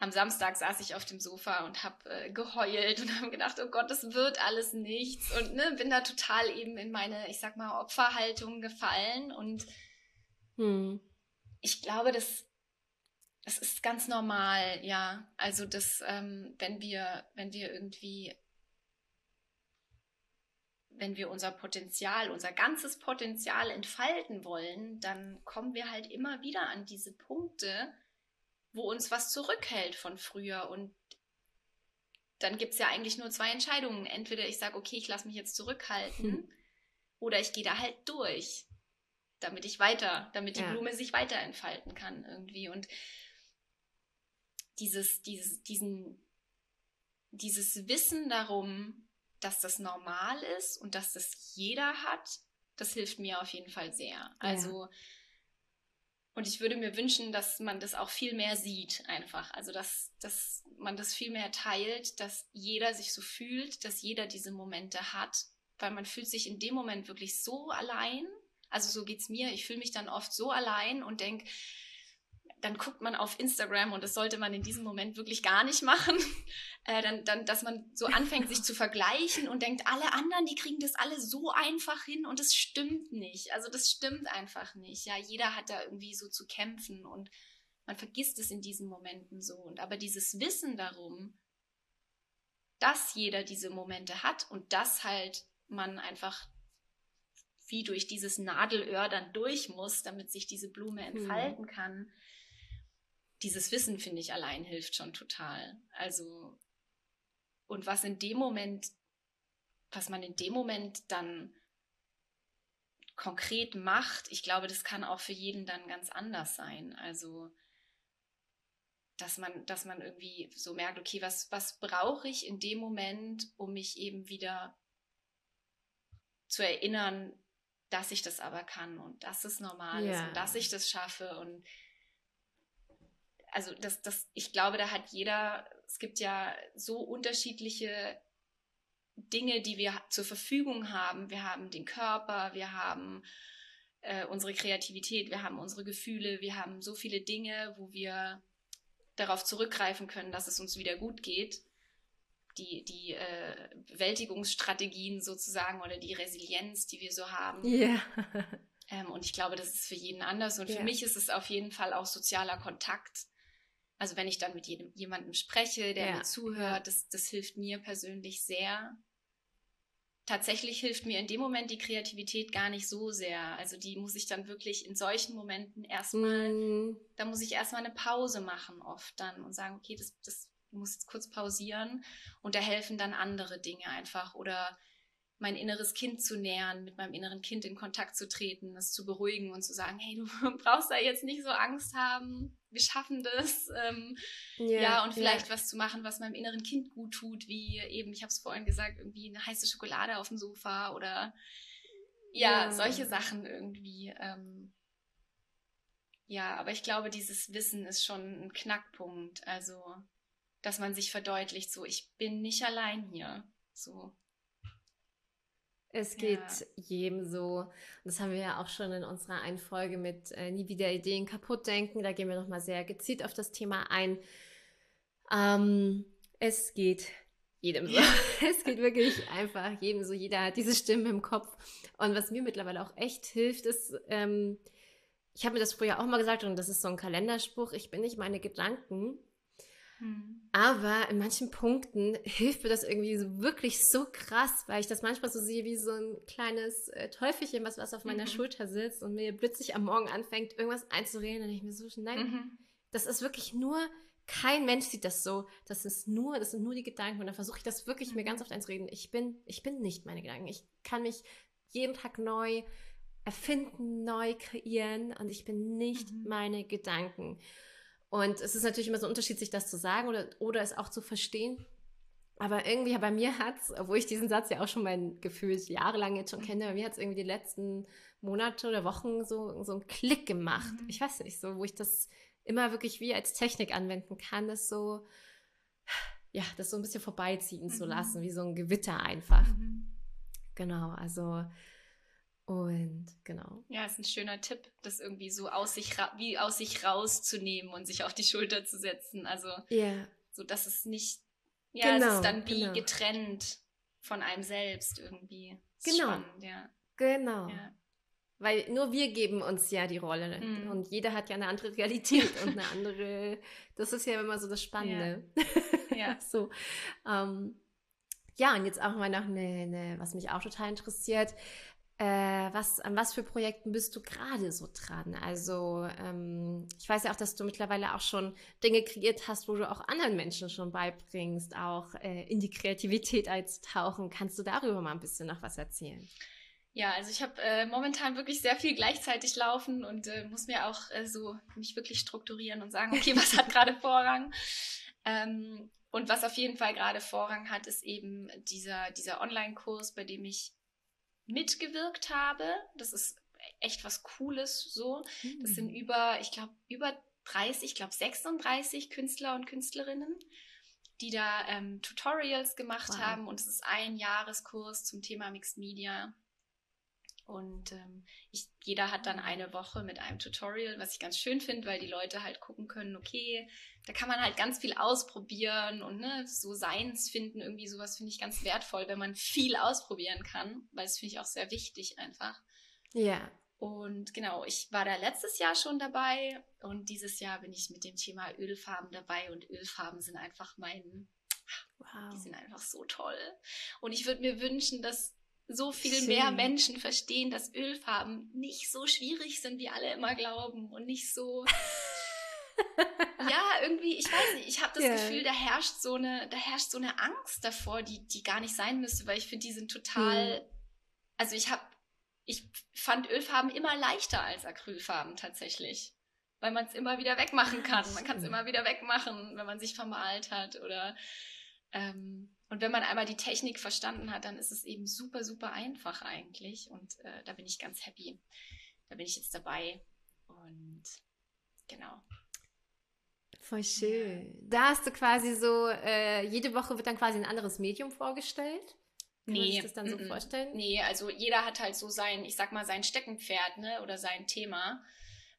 am Samstag saß ich auf dem Sofa und habe äh, geheult und habe gedacht, oh Gott, das wird alles nichts. Und ne, bin da total eben in meine, ich sag mal, Opferhaltung gefallen. Und hm. ich glaube, das, das ist ganz normal, ja. Also das, ähm, wenn wir, wenn wir irgendwie wenn wir unser Potenzial, unser ganzes Potenzial entfalten wollen, dann kommen wir halt immer wieder an diese Punkte, wo uns was zurückhält von früher. Und dann gibt es ja eigentlich nur zwei Entscheidungen. Entweder ich sage, okay, ich lasse mich jetzt zurückhalten hm. oder ich gehe da halt durch, damit ich weiter, damit die ja. Blume sich weiter entfalten kann irgendwie. Und dieses, dieses, diesen, dieses Wissen darum, dass das normal ist und dass das jeder hat, das hilft mir auf jeden Fall sehr. Also ja. Und ich würde mir wünschen, dass man das auch viel mehr sieht, einfach. Also, dass, dass man das viel mehr teilt, dass jeder sich so fühlt, dass jeder diese Momente hat. Weil man fühlt sich in dem Moment wirklich so allein. Also, so geht es mir. Ich fühle mich dann oft so allein und denke, dann guckt man auf Instagram und das sollte man in diesem Moment wirklich gar nicht machen, äh, dann, dann, dass man so anfängt, sich zu vergleichen und denkt, alle anderen, die kriegen das alle so einfach hin und das stimmt nicht. Also das stimmt einfach nicht. Ja, jeder hat da irgendwie so zu kämpfen und man vergisst es in diesen Momenten so. Und aber dieses Wissen darum, dass jeder diese Momente hat und dass halt man einfach wie durch dieses Nadelöhr dann durch muss, damit sich diese Blume hm. entfalten kann, dieses Wissen, finde ich, allein hilft schon total. Also, und was in dem Moment, was man in dem Moment dann konkret macht, ich glaube, das kann auch für jeden dann ganz anders sein. Also, dass man, dass man irgendwie so merkt, okay, was, was brauche ich in dem Moment, um mich eben wieder zu erinnern, dass ich das aber kann und dass es normal ja. ist und dass ich das schaffe und also das, das, ich glaube, da hat jeder, es gibt ja so unterschiedliche Dinge, die wir zur Verfügung haben. Wir haben den Körper, wir haben äh, unsere Kreativität, wir haben unsere Gefühle, wir haben so viele Dinge, wo wir darauf zurückgreifen können, dass es uns wieder gut geht. Die, die äh, Bewältigungsstrategien sozusagen oder die Resilienz, die wir so haben. Ja. Ähm, und ich glaube, das ist für jeden anders. Und ja. für mich ist es auf jeden Fall auch sozialer Kontakt. Also wenn ich dann mit jedem, jemandem spreche, der ja. mir zuhört, das, das hilft mir persönlich sehr. Tatsächlich hilft mir in dem Moment die Kreativität gar nicht so sehr. Also die muss ich dann wirklich in solchen Momenten erstmal, mm. da muss ich erstmal eine Pause machen oft dann und sagen, okay, das, das muss jetzt kurz pausieren und da helfen dann andere Dinge einfach oder mein inneres Kind zu nähern, mit meinem inneren Kind in Kontakt zu treten, es zu beruhigen und zu sagen, hey, du brauchst da jetzt nicht so Angst haben, wir schaffen das. Ähm, yeah, ja, und vielleicht yeah. was zu machen, was meinem inneren Kind gut tut, wie eben, ich habe es vorhin gesagt, irgendwie eine heiße Schokolade auf dem Sofa oder ja, yeah. solche Sachen irgendwie. Ähm, ja, aber ich glaube, dieses Wissen ist schon ein Knackpunkt. Also, dass man sich verdeutlicht, so, ich bin nicht allein hier. So. Es geht ja. jedem so. Das haben wir ja auch schon in unserer einen Folge mit äh, Nie wieder Ideen kaputt denken. Da gehen wir nochmal sehr gezielt auf das Thema ein. Ähm, es geht jedem so. es geht wirklich einfach jedem so. Jeder hat diese Stimme im Kopf. Und was mir mittlerweile auch echt hilft, ist, ähm, ich habe mir das früher auch mal gesagt und das ist so ein Kalenderspruch, ich bin nicht meine Gedanken, hm. Aber in manchen Punkten hilft mir das irgendwie so wirklich so krass, weil ich das manchmal so sehe wie so ein kleines äh, Teufelchen, was, was auf meiner mhm. Schulter sitzt und mir plötzlich am Morgen anfängt, irgendwas einzureden. Und ich mir so, nein, mhm. das ist wirklich nur kein Mensch sieht das so. Das ist nur, das sind nur die Gedanken. Und dann versuche ich das wirklich mhm. mir ganz oft einzureden. Ich bin, ich bin nicht meine Gedanken. Ich kann mich jeden Tag neu erfinden, neu kreieren und ich bin nicht mhm. meine Gedanken. Und es ist natürlich immer so unterschiedlich, das zu sagen oder, oder es auch zu verstehen. Aber irgendwie bei mir hat es, obwohl ich diesen Satz ja auch schon mein Gefühl jahrelang jetzt schon kenne, bei mir hat es irgendwie die letzten Monate oder Wochen so, so einen Klick gemacht. Mhm. Ich weiß nicht, so, wo ich das immer wirklich wie als Technik anwenden kann, das so, ja, das so ein bisschen vorbeiziehen mhm. zu lassen, wie so ein Gewitter einfach. Mhm. Genau, also und genau. Ja, ist ein schöner Tipp, das irgendwie so aus sich wie aus sich rauszunehmen und sich auf die Schulter zu setzen. Also yeah. so dass es nicht, ja, genau, es ist dann wie genau. getrennt von einem selbst irgendwie. Genau. Spannend, ja. Genau. Ja. Weil nur wir geben uns ja die Rolle. Mm. Und jeder hat ja eine andere Realität und eine andere. Das ist ja immer so das Spannende. Ja. ja. so. Ähm, ja, und jetzt auch mal noch eine, eine, was mich auch total interessiert. Äh, was, an was für Projekten bist du gerade so dran? Also ähm, ich weiß ja auch, dass du mittlerweile auch schon Dinge kreiert hast, wo du auch anderen Menschen schon beibringst, auch äh, in die Kreativität einzutauchen. Kannst du darüber mal ein bisschen noch was erzählen? Ja, also ich habe äh, momentan wirklich sehr viel gleichzeitig laufen und äh, muss mir auch äh, so mich wirklich strukturieren und sagen, okay, was hat gerade Vorrang? Ähm, und was auf jeden Fall gerade Vorrang hat, ist eben dieser, dieser Online-Kurs, bei dem ich mitgewirkt habe. Das ist echt was Cooles so. Das sind hm. über, ich glaube, über 30, ich glaube 36 Künstler und Künstlerinnen, die da ähm, Tutorials gemacht wow. haben und es ist ein Jahreskurs zum Thema Mixed Media. Und ähm, ich, jeder hat dann eine Woche mit einem Tutorial, was ich ganz schön finde, weil die Leute halt gucken können, okay, da kann man halt ganz viel ausprobieren und ne, so Seins finden, irgendwie sowas finde ich ganz wertvoll, wenn man viel ausprobieren kann, weil das finde ich auch sehr wichtig einfach. Ja. Und genau, ich war da letztes Jahr schon dabei und dieses Jahr bin ich mit dem Thema Ölfarben dabei und Ölfarben sind einfach mein, wow. die sind einfach so toll. Und ich würde mir wünschen, dass so viel Schön. mehr Menschen verstehen, dass Ölfarben nicht so schwierig sind, wie alle immer glauben und nicht so. ja, irgendwie, ich weiß nicht, ich habe das yeah. Gefühl, da herrscht so eine, da herrscht so eine Angst davor, die, die gar nicht sein müsste, weil ich finde, die sind total. Mhm. Also ich habe, ich fand Ölfarben immer leichter als Acrylfarben tatsächlich. Weil man es immer wieder wegmachen kann. Man kann es immer wieder wegmachen, wenn man sich vermalt hat oder ähm, und wenn man einmal die Technik verstanden hat, dann ist es eben super, super einfach eigentlich. Und äh, da bin ich ganz happy. Da bin ich jetzt dabei. Und genau. Voll schön. Da hast du quasi so, äh, jede Woche wird dann quasi ein anderes Medium vorgestellt. Kann nee, man sich das dann so vorstellen? Nee, also jeder hat halt so sein, ich sag mal, sein Steckenpferd, ne? Oder sein Thema.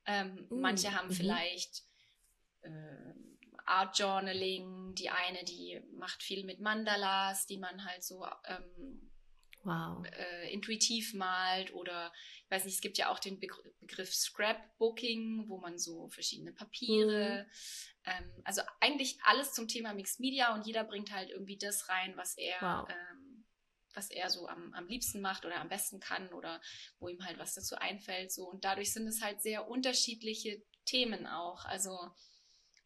Ähm, mm. Manche haben mhm. vielleicht äh, Art Journaling, die eine, die macht viel mit Mandalas, die man halt so ähm, wow. äh, intuitiv malt oder ich weiß nicht, es gibt ja auch den Begr Begriff Scrapbooking, wo man so verschiedene Papiere, mhm. ähm, also eigentlich alles zum Thema Mixed Media und jeder bringt halt irgendwie das rein, was er wow. ähm, was er so am, am liebsten macht oder am besten kann oder wo ihm halt was dazu einfällt so und dadurch sind es halt sehr unterschiedliche Themen auch also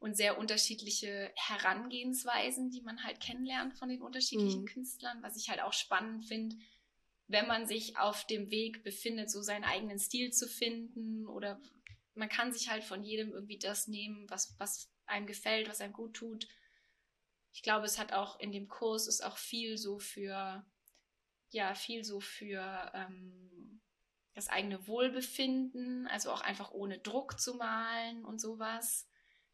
und sehr unterschiedliche Herangehensweisen, die man halt kennenlernt von den unterschiedlichen mhm. Künstlern, was ich halt auch spannend finde, wenn man sich auf dem Weg befindet, so seinen eigenen Stil zu finden oder man kann sich halt von jedem irgendwie das nehmen, was, was einem gefällt, was einem gut tut. Ich glaube, es hat auch in dem Kurs ist auch viel so für, ja, viel so für ähm, das eigene Wohlbefinden, also auch einfach ohne Druck zu malen und sowas.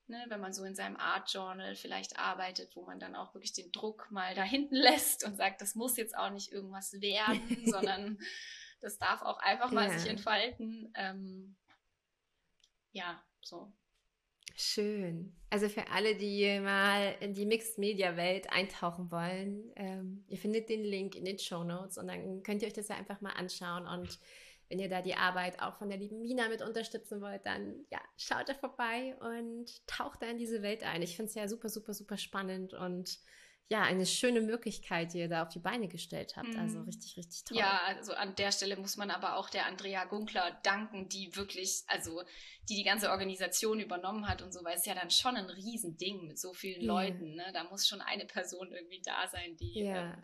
Ne, wenn man so in seinem Art Journal vielleicht arbeitet, wo man dann auch wirklich den Druck mal da hinten lässt und sagt, das muss jetzt auch nicht irgendwas werden, sondern das darf auch einfach mal ja. sich entfalten. Ähm, ja, so. Schön. Also für alle, die mal in die Mixed Media Welt eintauchen wollen, ähm, ihr findet den Link in den Show Notes und dann könnt ihr euch das ja einfach mal anschauen und wenn ihr da die Arbeit auch von der lieben Mina mit unterstützen wollt, dann ja, schaut da vorbei und taucht da in diese Welt ein. Ich finde es ja super, super, super spannend und ja, eine schöne Möglichkeit, die ihr da auf die Beine gestellt habt. Also mhm. richtig, richtig toll. Ja, also an der Stelle muss man aber auch der Andrea Gunkler danken, die wirklich, also die die ganze Organisation übernommen hat und so, weil es ja dann schon ein Riesending mit so vielen ja. Leuten. Ne? Da muss schon eine Person irgendwie da sein, die, ja. äh,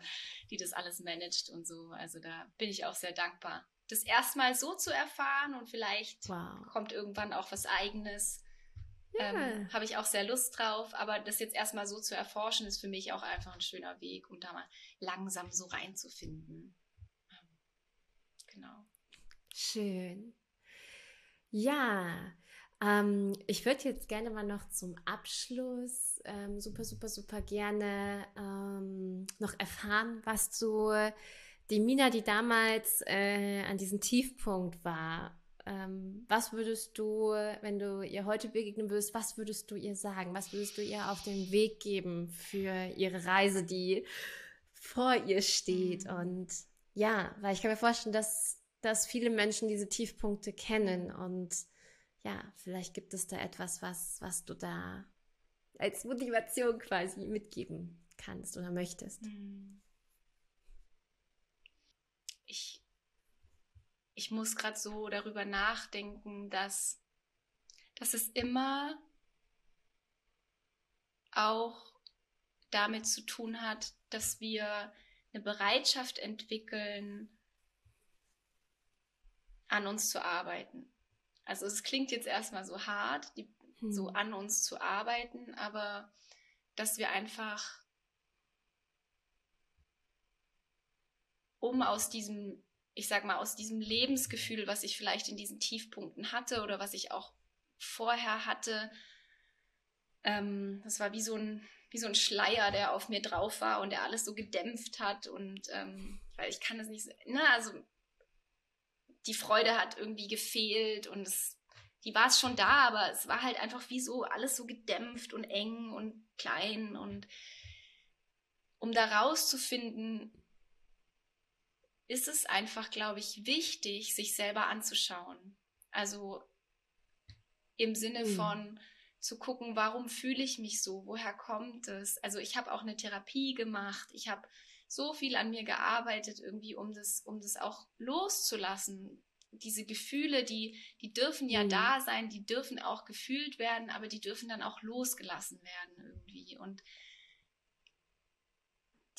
die das alles managt und so. Also da bin ich auch sehr dankbar. Das erstmal so zu erfahren und vielleicht wow. kommt irgendwann auch was eigenes ja. Ähm, Habe ich auch sehr Lust drauf, aber das jetzt erstmal so zu erforschen, ist für mich auch einfach ein schöner Weg, um da mal langsam so reinzufinden. Ähm, genau. Schön. Ja, ähm, ich würde jetzt gerne mal noch zum Abschluss ähm, super, super, super gerne ähm, noch erfahren, was du die Mina, die damals äh, an diesem Tiefpunkt war, ähm, was würdest du, wenn du ihr heute begegnen würdest, was würdest du ihr sagen? Was würdest du ihr auf den Weg geben für ihre Reise, die vor ihr steht? Mhm. Und ja, weil ich kann mir vorstellen, dass, dass viele Menschen diese Tiefpunkte kennen und ja, vielleicht gibt es da etwas, was, was du da als Motivation quasi mitgeben kannst oder möchtest. Mhm. Ich ich muss gerade so darüber nachdenken, dass, dass es immer auch damit zu tun hat, dass wir eine Bereitschaft entwickeln, an uns zu arbeiten. Also es klingt jetzt erstmal so hart, die, hm. so an uns zu arbeiten, aber dass wir einfach, um aus diesem ich sag mal, aus diesem Lebensgefühl, was ich vielleicht in diesen Tiefpunkten hatte oder was ich auch vorher hatte, ähm, das war wie so ein, wie so ein Schleier, der auf mir drauf war und der alles so gedämpft hat und ähm, weil ich kann das nicht, so, ne, also die Freude hat irgendwie gefehlt und es, die war es schon da, aber es war halt einfach wie so alles so gedämpft und eng und klein und um da rauszufinden, ist es einfach, glaube ich, wichtig, sich selber anzuschauen. Also im Sinne mhm. von zu gucken, warum fühle ich mich so, woher kommt es. Also ich habe auch eine Therapie gemacht, ich habe so viel an mir gearbeitet, irgendwie, um das, um das auch loszulassen. Diese Gefühle, die, die dürfen ja mhm. da sein, die dürfen auch gefühlt werden, aber die dürfen dann auch losgelassen werden irgendwie. Und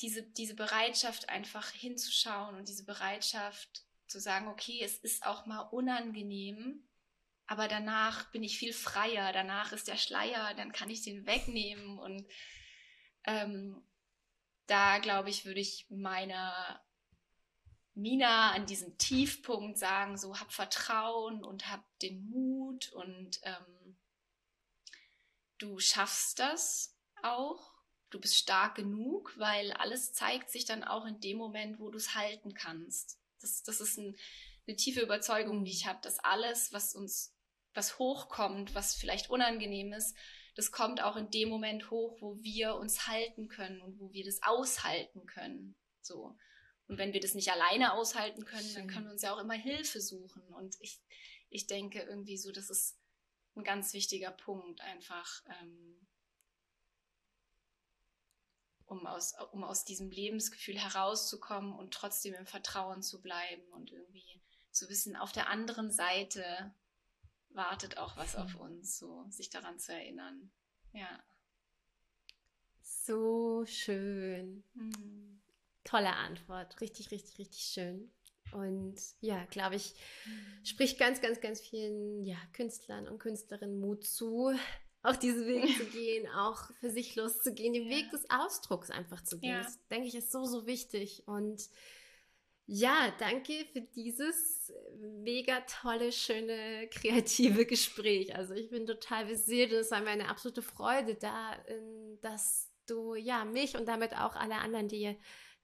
diese, diese Bereitschaft einfach hinzuschauen und diese Bereitschaft zu sagen, okay, es ist auch mal unangenehm, aber danach bin ich viel freier, danach ist der Schleier, dann kann ich den wegnehmen und ähm, da glaube ich, würde ich meiner Mina an diesem Tiefpunkt sagen, so hab Vertrauen und hab den Mut und ähm, du schaffst das auch du bist stark genug, weil alles zeigt sich dann auch in dem Moment, wo du es halten kannst. Das, das ist ein, eine tiefe Überzeugung, die ich habe, dass alles, was uns, was hochkommt, was vielleicht unangenehm ist, das kommt auch in dem Moment hoch, wo wir uns halten können und wo wir das aushalten können. So. Und wenn wir das nicht alleine aushalten können, dann können wir uns ja auch immer Hilfe suchen. Und ich, ich denke irgendwie so, das ist ein ganz wichtiger Punkt, einfach ähm, um aus, um aus diesem Lebensgefühl herauszukommen und trotzdem im Vertrauen zu bleiben und irgendwie zu wissen, auf der anderen Seite wartet auch was auf uns, so sich daran zu erinnern. Ja. So schön. Mhm. Tolle Antwort. Richtig, richtig, richtig schön. Und ja, glaube ich, mhm. spricht ganz, ganz, ganz vielen ja, Künstlern und Künstlerinnen Mut zu, auch diesen Weg zu gehen, auch für sich loszugehen, den ja. Weg des Ausdrucks einfach zu gehen. Ja. Das denke ich ist so, so wichtig. Und ja, danke für dieses mega tolle, schöne, kreative Gespräch. Also ich bin total beseelt. Es war mir eine absolute Freude da, dass du ja mich und damit auch alle anderen, die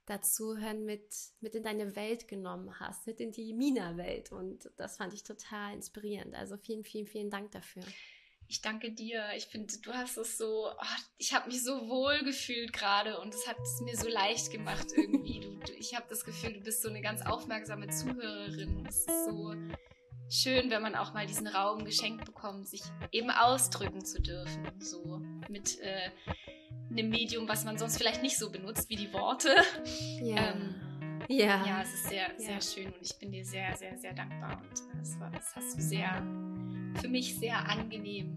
dazuhören, mit, mit in deine Welt genommen hast, mit in die Mina-Welt. Und das fand ich total inspirierend. Also vielen, vielen, vielen Dank dafür. Ich danke dir. Ich finde, du hast es so, oh, ich habe mich so wohl gefühlt gerade und es hat es mir so leicht gemacht irgendwie. Du, du, ich habe das Gefühl, du bist so eine ganz aufmerksame Zuhörerin. Es ist so schön, wenn man auch mal diesen Raum geschenkt bekommt, sich eben ausdrücken zu dürfen. So mit, äh, einem Medium, was man sonst vielleicht nicht so benutzt, wie die Worte. Ja. Ähm, ja. ja, es ist sehr, sehr Ja. schön und ich bin dir sehr, sehr, sehr dankbar. Und das, war, das hast du sehr, für mich sehr angenehm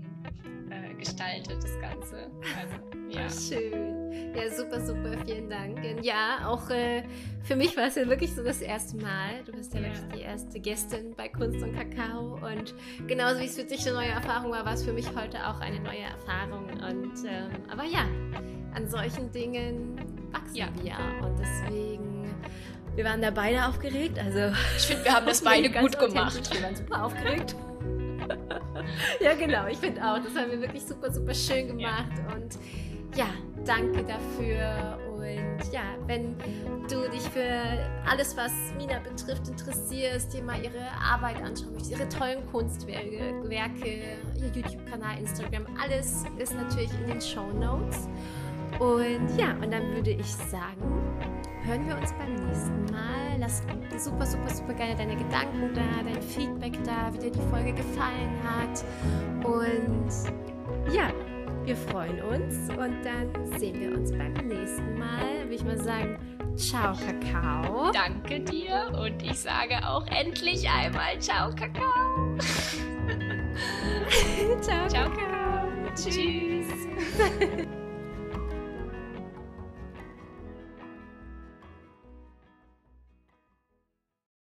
äh, gestaltet, das Ganze. Also, ja. Schön. Ja, super, super, vielen Dank. Ja, auch äh, für mich war es ja wirklich so das erste Mal. Du bist ja, Ja. wirklich die erste Gästin bei Kunst und Kakao. Und genauso wie es für dich eine neue Erfahrung war, war es für mich heute auch eine neue Erfahrung. Und ähm, aber ja, an solchen Dingen wachsen Ja. wir. Und deswegen, wir waren da beide aufgeregt. Also Ich finde, wir haben das beide gut gemacht. Wir waren super aufgeregt. ja, genau. Ich finde auch, das haben wir wirklich super, super schön gemacht. Und ja, danke dafür. Und ja, wenn du dich für alles, was Mina betrifft, interessierst, dir mal ihre Arbeit anschauen möchtest, ihre tollen Kunstwerke, Werke, ihr YouTube-Kanal, Instagram, alles ist natürlich in den Show Notes. Und ja, und dann würde ich sagen, hören wir uns beim nächsten Mal. Lass super, super, super gerne deine Gedanken da, dein Feedback da, wie dir die Folge gefallen hat. Und ja, wir freuen uns und dann sehen wir uns beim nächsten Mal. Würde ich mal sagen, ciao, Kakao. Danke dir und ich sage auch endlich einmal Ciao, Kakao. ciao, Ciao. Kakao. Tschüss.